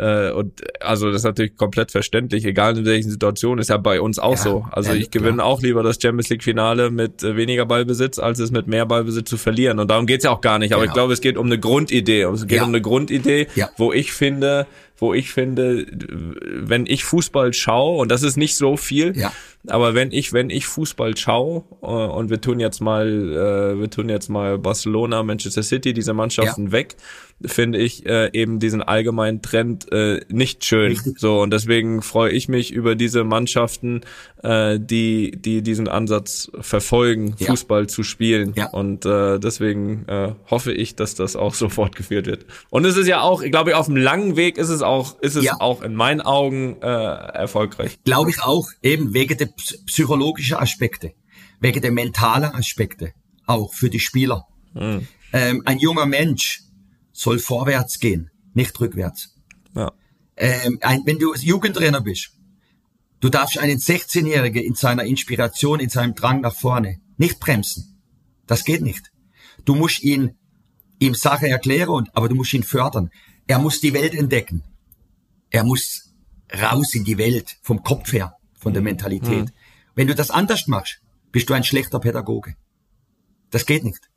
äh, und also das ist natürlich komplett verständlich, egal in welchen Situationen, ist ja bei uns auch Ja, so. Also ja, ich gewinne klar. auch lieber das Champions League Finale mit äh, weniger Ballbesitz, als es mit mehr Ballbesitz zu verlieren. Und darum geht's ja auch gar nicht. Aber ich Genau. glaube, es geht um eine Grundidee. Und Es geht Ja. um eine Grundidee, Ja. wo ich finde, wo ich finde, wenn ich Fußball schaue, und das ist nicht so viel, Ja. aber wenn ich, wenn ich Fußball schaue, äh, und wir tun jetzt mal, äh, wir tun jetzt mal Barcelona, Manchester City, diese Mannschaften weg, finde ich äh, eben diesen allgemeinen Trend äh, nicht schön. Richtig. So, und deswegen freue ich mich über diese Mannschaften, äh, die, die diesen Ansatz verfolgen, Ja. Fußball zu spielen. Ja. Und äh, deswegen äh, hoffe ich, dass das auch *laughs* so fortgeführt wird. Und es ist ja auch, ich glaube, auf dem langen Weg ist es auch, ist es Ja. auch in meinen Augen äh, erfolgreich. Glaube ich auch, eben wegen der ps- psychologischen Aspekte, wegen der mentalen Aspekte, auch für die Spieler. Ähm, ein junger Mensch soll vorwärts gehen, nicht rückwärts. Ja. Ähm, ein, wenn du Jugendtrainer bist, du darfst einen 16-Jährigen in seiner Inspiration, in seinem Drang nach vorne nicht bremsen. Das geht nicht. Du musst ihn ihm Sache erklären, und, aber du musst ihn fördern. Er muss die Welt entdecken. Er muss raus in die Welt, vom Kopf her, von der Mentalität. Wenn du das anders machst, bist du ein schlechter Pädagoge. Das geht nicht.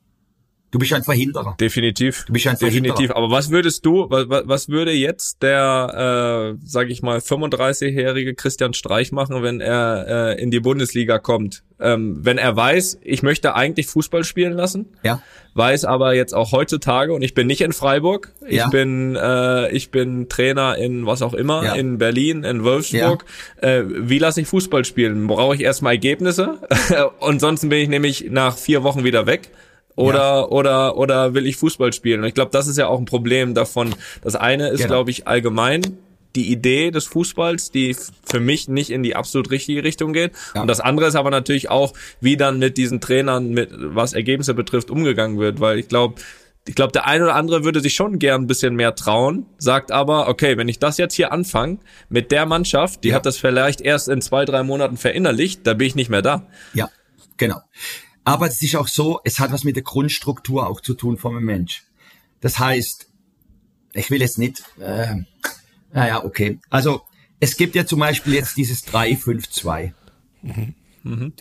Du bist ein Verhinderer. Definitiv. Du bist ein Definitiv. Verhinderer. Aber was würdest du, was, was würde jetzt der, äh, sag ich mal, 35-jährige Christian Streich machen, wenn er äh, in die Bundesliga kommt? Ähm, wenn er weiß, ich möchte eigentlich Fußball spielen lassen, Ja. weiß aber jetzt auch heutzutage und ich bin nicht in Freiburg, ich Ja. bin äh, ich bin Trainer in was auch immer, Ja. in Berlin, in Wolfsburg. Äh, wie lasse ich Fußball spielen? Brauche ich erstmal Ergebnisse *laughs* und sonst bin ich nämlich nach vier Wochen wieder weg. Oder oder oder will ich Fußball spielen? Und ich glaube, das ist ja auch ein Problem davon. Das eine ist, Genau. glaube ich, allgemein die Idee des Fußballs, die für mich nicht in die absolut richtige Richtung geht. Ja. Und das andere ist aber natürlich auch, wie dann mit diesen Trainern, mit was Ergebnisse betrifft, umgegangen wird. Weil ich glaube, ich glaube, der eine oder andere würde sich schon gern ein bisschen mehr trauen, sagt aber, okay, wenn ich das jetzt hier anfange mit der Mannschaft, die Ja. hat das vielleicht erst in zwei, drei Monaten verinnerlicht, da bin ich nicht mehr da. Ja, genau. Aber es ist auch so, es hat was mit der Grundstruktur auch zu tun vom Mensch. Das heißt, ich will jetzt nicht, äh, naja, okay. Also es gibt ja zum Beispiel jetzt dieses 3-5-2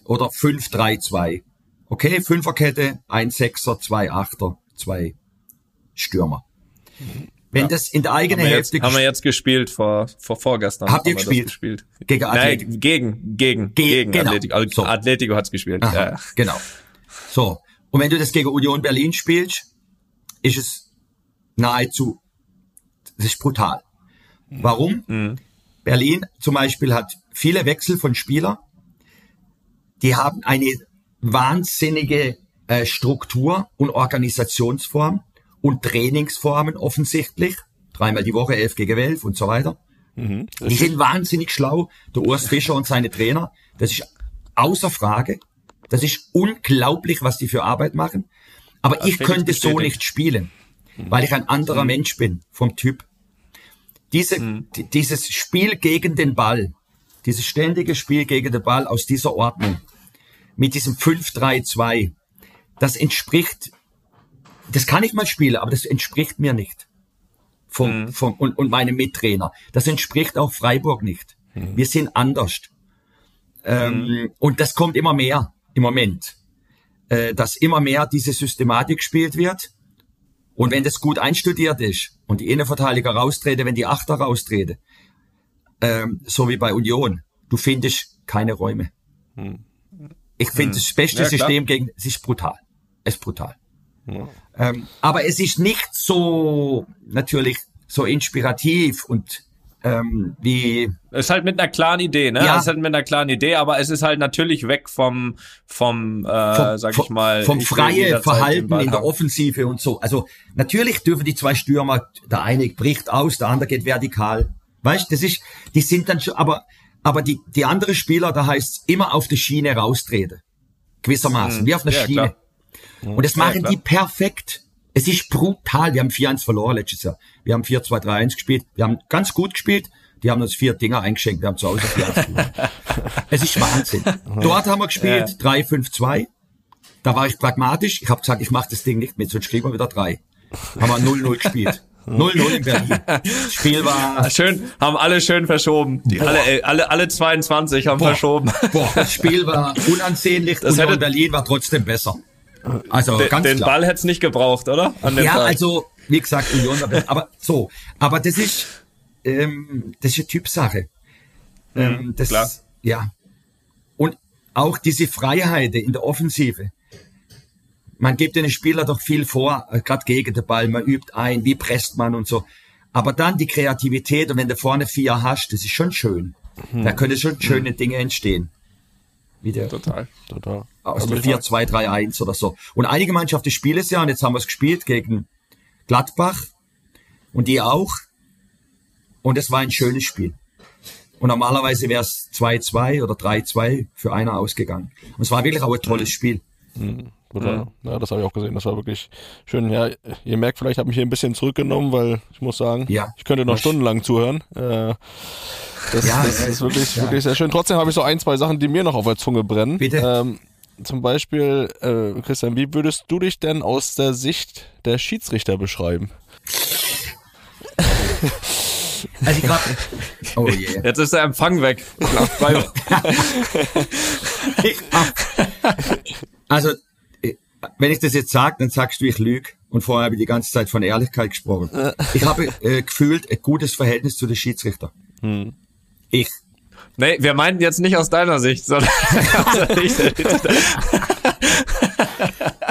oder 5-3-2. Okay, Fünferkette, ein Sechser, zwei Achter, zwei Stürmer. Wenn das in der eigenen Haben wir, jetzt, Hälfte haben wir jetzt gespielt vor, vor vorgestern. Habt ihr gespielt? gespielt? Gegen Nein, Atletico? gegen, gegen, Ge- gegen genau. Atletico. So. Atletico hat's gespielt. Aha, Ja, ja. Genau. So. Und wenn du das gegen Union Berlin spielst, ist es nahezu, das ist brutal. Warum? Berlin zum Beispiel hat viele Wechsel von Spielern. Die haben eine wahnsinnige äh, Struktur und Organisationsform und Trainingsformen offensichtlich. Dreimal die Woche, elf gegen elf und so weiter. Die sind wahnsinnig schlau. Der Urs Fischer und seine Trainer. Das ist außer Frage. Das ist unglaublich, was die für Arbeit machen. Aber ich finde ich könnte so bestätigt. nicht spielen, weil ich ein anderer Mensch bin vom Typ. diese, Mhm. die- dieses Spiel gegen den Ball, dieses ständige Spiel gegen den Ball aus dieser Ordnung, mit diesem 5-3-2, das entspricht, das kann ich mal spielen, aber das entspricht mir nicht. Vom, Mhm. vom, und, und meinem Mittrainer. Das entspricht auch Freiburg nicht. Mhm. Wir sind anders. Ähm, und das kommt immer mehr im Moment. Äh, dass immer mehr diese Systematik gespielt wird. Und wenn das gut einstudiert ist und die Innenverteidiger raustreten, wenn die Achter raustreten, ähm, so wie bei Union, du findest keine Räume. Ich finde das beste Ja. System gegen, es ist brutal. Es ist brutal. Ähm, aber es ist nicht so, natürlich, so inspirativ und ähm, wie, Es ist halt mit einer klaren Idee, ne? Ja. Es ist halt mit einer klaren Idee, aber es ist halt natürlich weg vom, vom, äh, vom, sag ich mal, vom ich will freie jederzeit den Verhalten in der. Offensive und so. Also natürlich dürfen die zwei Stürmer, der eine bricht aus, der andere geht vertikal. Weißt, das ist, die sind dann schon, aber, aber die, die andere Spieler, da heißt immer auf die Schiene raustreten. Gewissermaßen, wie auf einer. Ja, Schiene. klar. Und das machen klar. die perfekt. Es ist brutal. Wir haben 4-1 verloren letztes Jahr. Wir haben 4-2-3-1 gespielt. Wir haben ganz gut gespielt. Die haben uns vier Dinger eingeschenkt. Wir haben zu Hause 4-1 verloren. *laughs* Es ist Wahnsinn. Dort haben wir gespielt 3-5-2. Da war ich pragmatisch. Ich habe gesagt, ich mache das Ding nicht mit, sonst kriegen wir wieder drei. Haben wir 0-0 gespielt. *laughs* 0-0 in Berlin. Das *laughs* Spiel war, Schön, haben alle schön verschoben. Die, alle, alle, alle 22 haben verschoben. boah, das Spiel war unansehnlich Das und hätte- Berlin war trotzdem besser. Also Den, ganz den klar. Ball hätte es nicht gebraucht, oder? An dem Ja, Tag. also, wie gesagt, Union. Aber so, aber das ist, ähm, das ist eine Typsache. Ähm, das, Mhm, klar. Ja. Und auch diese Freiheit in der Offensive. Man gibt den Spieler doch viel vor, äh, gerade gegen den Ball. Man übt ein, wie presst man und so. Aber dann die Kreativität und wenn du vorne vier hast, das ist schon schön. Mhm. Da können schon schöne Dinge entstehen. Wie der, Total. Total. Aus Also dem ich mag- 4-2-3-1 oder so. Und einige Mannschaften spielen es ja, und jetzt haben wir es gespielt gegen Gladbach und die auch. Und es war ein schönes Spiel. Und normalerweise wäre es 2-2 oder 3-2 für einer ausgegangen. Und es war wirklich auch ein tolles Spiel. Total. Ja, das habe ich auch gesehen. Das war wirklich schön. Ja, ihr merkt vielleicht, ich habe mich hier ein bisschen zurückgenommen, weil ich muss sagen, Ja. ich könnte noch stundenlang zuhören. Äh, das, Ja, das ja, ist wirklich, ja. wirklich sehr schön. Trotzdem habe ich so ein, zwei Sachen, die mir noch auf der Zunge brennen. Bitte. Ähm, zum Beispiel, äh, Christian, wie würdest du dich denn aus der Sicht der Schiedsrichter beschreiben? Also ich hab, oh *laughs* je. Jetzt ist der Empfang weg. *laughs* Also, äh, wenn ich das jetzt sage, dann sagst du, ich lüge. Und vorher habe ich die ganze Zeit von Ehrlichkeit gesprochen. Ich habe äh, gefühlt ein gutes Verhältnis zu den Schiedsrichtern. Ich. Nee, wir meinten jetzt nicht aus deiner Sicht, sondern *laughs* aus der Sicht der-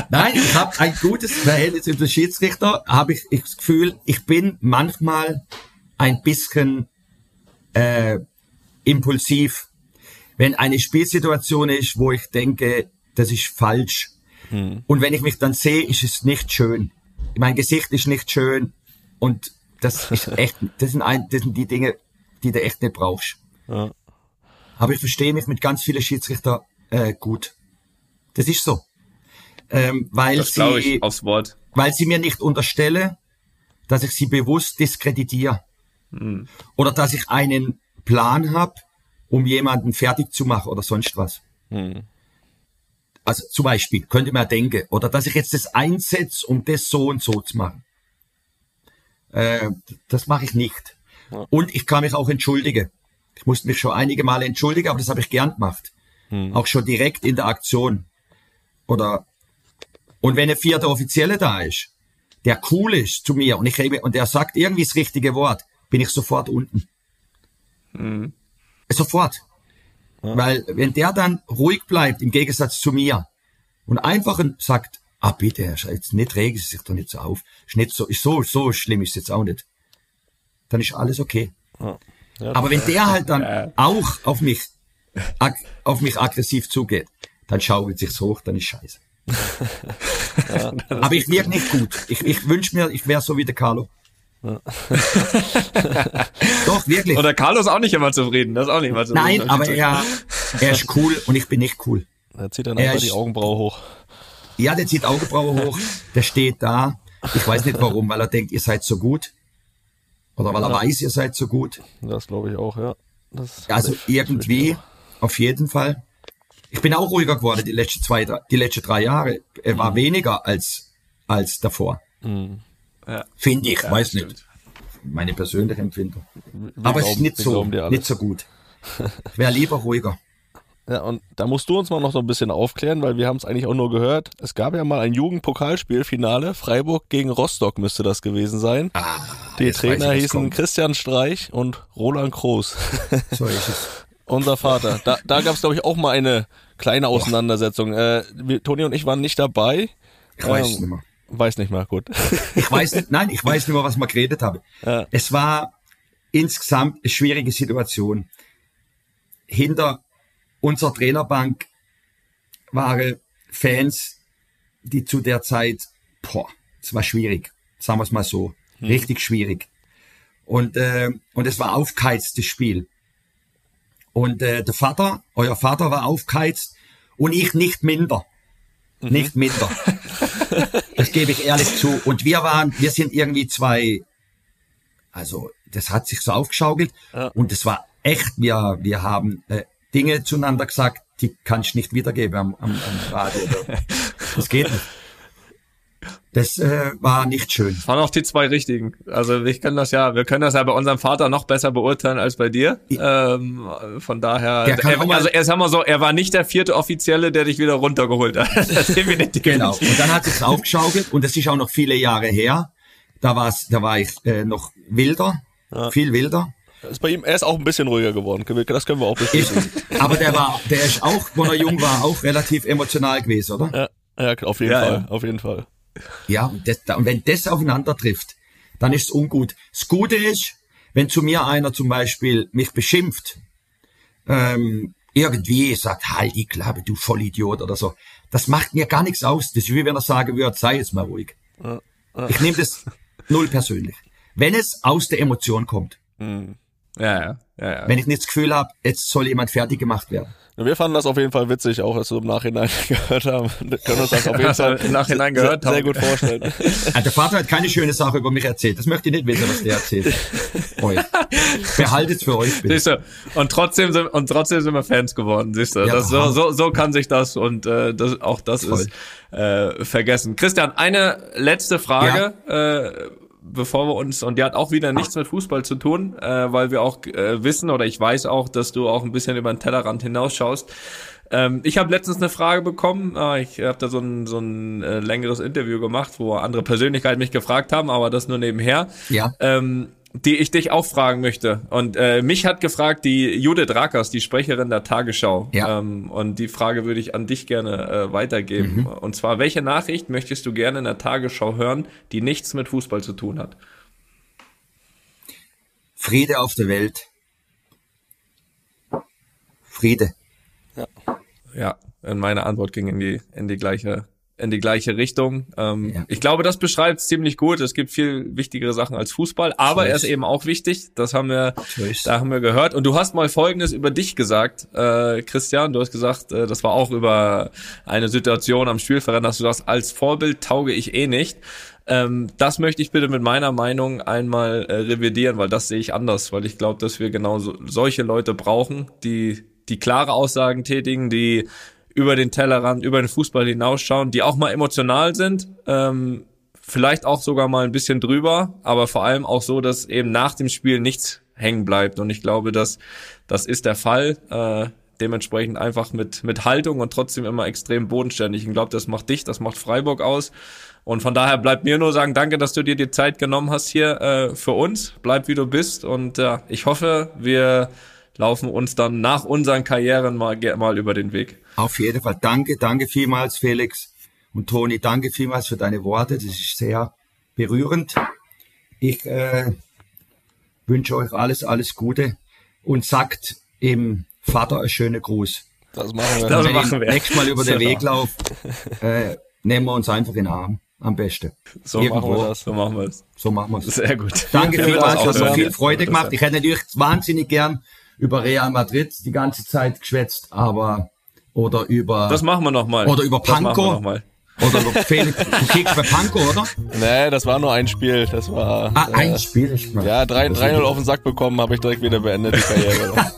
Nein, ich habe ein gutes Verhältnis zu den Schiedsrichter. Habe ich, ich das Gefühl, ich bin manchmal ein bisschen äh, impulsiv, wenn eine Spielsituation ist, wo ich denke, das ist falsch. Und wenn ich mich dann sehe, ist es nicht schön. Mein Gesicht ist nicht schön und das ist *laughs* echt, das sind, ein, das sind die Dinge, die du echt nicht brauchst. Ja. Aber ich verstehe mich mit ganz vielen Schiedsrichter äh, gut. Das ist so. Ähm, weil Das sie, ich aufs Wort. weil sie mir nicht unterstelle, dass ich sie bewusst diskreditiere. Oder dass ich einen Plan habe, um jemanden fertig zu machen oder sonst was. Also zum Beispiel, könnte man denken, oder dass ich jetzt das einsetze, um das so und so zu machen. Äh, das mache ich nicht. Und ich kann mich auch entschuldigen. Ich musste mich schon einige Male entschuldigen, aber das habe ich gern gemacht. Auch schon direkt in der Aktion. Oder und wenn ein vierter Offizielle da ist, der cool ist zu mir und ich rede, und der sagt irgendwie das richtige Wort, bin ich sofort unten. Sofort. Weil wenn der dann ruhig bleibt, im Gegensatz zu mir, und einfach sagt, ah bitte, jetzt nicht regen Sie sich doch nicht so auf. Ist nicht so, ist so, so schlimm ist es jetzt auch nicht. Dann ist alles okay. Aber wenn der halt dann auch auf mich, ag auf mich aggressiv zugeht, dann schaukelt sich's hoch, dann ist scheiße. Aber ich wirke nicht gut. Ich, ich wünsche mir, ich wäre so wie der Carlo. *laughs* Doch, wirklich. Und der Carlos auch nicht immer zufrieden. Das ist auch nicht immer zufrieden. Nein, aber er, er ist cool und ich bin nicht cool. Er zieht dann Er einfach die ist- Augenbraue hoch. Ja, der zieht Augenbraue hoch, der steht da. Ich weiß nicht warum, weil er denkt, ihr seid so gut. Oder weil er weiß, ihr seid so gut. Das glaube ich auch, ja. Das Also irgendwie, auf jeden Fall. Ich bin auch ruhiger geworden die letzten zwei, drei- die letzten drei Jahre. Er war weniger als, als davor. Ja. Finde ich, weiß stimmt. nicht. Meine persönliche Empfindung. Wir Aber es ist glauben- nicht so, glauben nicht so gut. Ich wäre lieber ruhiger. *laughs* Ja, und da musst du uns mal noch so ein bisschen aufklären, weil wir haben es eigentlich auch nur gehört. Es gab ja mal ein Jugendpokalspielfinale. Freiburg gegen Rostock müsste das gewesen sein. Die Ah, ich, Trainer was hießen kommt. Christian Streich und Roland Kroos. *laughs* So ist es. Unser Vater. Da, da gab es, glaube ich, auch mal eine kleine Auseinandersetzung. Äh, wir, Toni und ich waren nicht dabei. Ich weiß Ähm, nicht mehr. Weiß nicht mehr, gut. Ich weiß nicht, nein, ich weiß nicht mehr, was wir geredet haben. Ja. Es war insgesamt eine schwierige Situation. Hinter unserer Trainerbank waren Fans, die zu der Zeit, boah, es war schwierig, sagen wir es mal so, richtig schwierig. Und, äh, und es war aufgeheiztes Spiel. Und äh, der Vater, euer Vater war aufgeheizt und ich nicht minder. Nicht minder. *laughs* Das gebe ich ehrlich zu. Und wir waren, wir sind irgendwie zwei, also das hat sich so aufgeschaukelt und es war echt, wir, wir haben äh, Dinge zueinander gesagt, die kann ich nicht wiedergeben am, am, am Radio. *laughs* Das geht nicht. Das äh, war nicht schön. Das waren auch die zwei richtigen. Also ich kann das ja, wir können das ja bei unserem Vater noch besser beurteilen als bei dir. Ähm, von daher, er, also er sagen wir so, er war nicht der vierte Offizielle, der dich wieder runtergeholt hat. *laughs* Definitiv. Genau. Und dann hat sich's aufgeschaukelt und das ist auch noch viele Jahre her. Da war's, da war ich äh, noch wilder, viel wilder. Ist bei ihm, er ist auch ein bisschen ruhiger geworden. Das können wir auch bestätigen. aber der war, der ist auch, wo er jung war, auch relativ emotional gewesen, oder? Ja, ja, auf jeden Ja, Fall, ja. auf jeden Fall. Ja, und, das, und wenn das aufeinander trifft, dann ist es ungut. Das Gute ist, wenn zu mir einer zum Beispiel mich beschimpft, ähm, irgendwie sagt, halt die Klappe, du Vollidiot oder so, das macht mir gar nichts aus. Das ist wie wenn er sagen würde, sei jetzt mal ruhig. Ich nehme das null persönlich. Wenn es aus der Emotion kommt, Ja, ja, ja, ja. wenn ich nicht das Gefühl habe, jetzt soll jemand fertig gemacht werden. Ja, Wir fanden das auf jeden Fall witzig, auch als wir im Nachhinein *laughs* gehört haben. Wir können uns das auf jeden Fall *laughs* im Nachhinein sehr, gehört sehr haben. gut vorstellen. *laughs* Ah, Der Vater hat keine schöne Sache über mich erzählt. Das möchte ich nicht wissen, was der erzählt. euch. Behaltet's für euch, bitte. Siehst du, und trotzdem sind, und trotzdem sind wir Fans geworden, siehst du. Ja, das, so, so, so kann sich das und äh, das, auch das Voll. ist äh, vergessen. Christian, eine letzte Frage, äh, bevor wir uns, und die hat auch wieder nichts mit Fußball zu tun, äh, weil wir auch äh, wissen oder ich weiß auch, dass du auch ein bisschen über den Tellerrand hinausschaust. Ähm, ich habe letztens eine Frage bekommen. Äh, ich habe da so ein, so ein äh, längeres Interview gemacht, wo andere Persönlichkeiten mich gefragt haben, aber das nur nebenher. Ja. Ähm, die ich dich auch fragen möchte. Und äh, mich hat gefragt die Judith Rakers, die Sprecherin der Tagesschau. Ja. Ähm, und die Frage würde ich an dich gerne äh, weitergeben. Und zwar, welche Nachricht möchtest du gerne in der Tagesschau hören, die nichts mit Fußball zu tun hat? Friede auf der Welt. Friede. Ja, äh, meine Antwort ging in die in die gleiche in die gleiche Richtung. Ähm, Ja. Ich glaube, das beschreibt es ziemlich gut. Es gibt viel wichtigere Sachen als Fußball, aber So er ist. eben auch wichtig. Das haben wir, ist. da haben wir gehört. Und du hast mal Folgendes über dich gesagt, äh, Christian. Du hast gesagt, äh, das war auch über eine Situation am Spielfeldrand, dass du sagst, als Vorbild tauge ich eh nicht. Ähm, das möchte ich bitte mit meiner Meinung einmal äh, revidieren, weil das sehe ich anders, weil ich glaube, dass wir genau so, solche Leute brauchen, die die klare Aussagen tätigen, die über den Tellerrand, über den Fußball hinausschauen, die auch mal emotional sind, ähm, vielleicht auch sogar mal ein bisschen drüber, aber vor allem auch so, dass eben nach dem Spiel nichts hängen bleibt. Und ich glaube, dass das ist der Fall. Äh, dementsprechend einfach mit mit Haltung und trotzdem immer extrem bodenständig. Ich glaube, das macht dich, das macht Freiburg aus. Und von daher bleibt mir nur sagen, danke, dass du dir die Zeit genommen hast hier äh, für uns. Bleib wie du bist und ja, ich hoffe, wir laufen uns dann nach unseren Karrieren mal mal über den Weg. Auf jeden Fall. Danke, danke vielmals, Felix. Und Toni, danke vielmals für deine Worte. Das ist sehr berührend. Ich äh, wünsche euch alles, alles Gute und sagt im Vater einen schönen Gruß. Das machen wir. Das Wenn machen wir. nächstes Mal über den So. Weg laufe, äh, nehmen wir uns einfach in den Arm. Am besten. So Irgendwo. machen wir das. So machen wir es. So machen wir es. Sehr gut. Danke vielmals, hat so viel Freude gemacht. Ich hätte natürlich wahnsinnig gern über Real Madrid die ganze Zeit geschwätzt, aber oder über Das machen wir noch mal. Oder über Das machen wir Pankow. noch mal. Oder Felix, *laughs* du kriegst bei Panko, oder? Nee, das war nur ein Spiel. Das war. Ah, äh, ein Spiel. Ich mach- Ja, 3 3-0 auf den Sack bekommen, habe ich direkt wieder beendet, die Karriere. *laughs*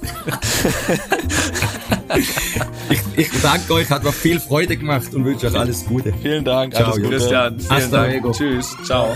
Ich, ich danke euch, hat mir viel Freude gemacht und wünsche euch alles Gute. Vielen Dank, Ciao, alles Gute. Christian, vielen Hasta Dank. luego. Tschüss. Ciao.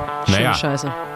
Schöne Naja. Scheiße.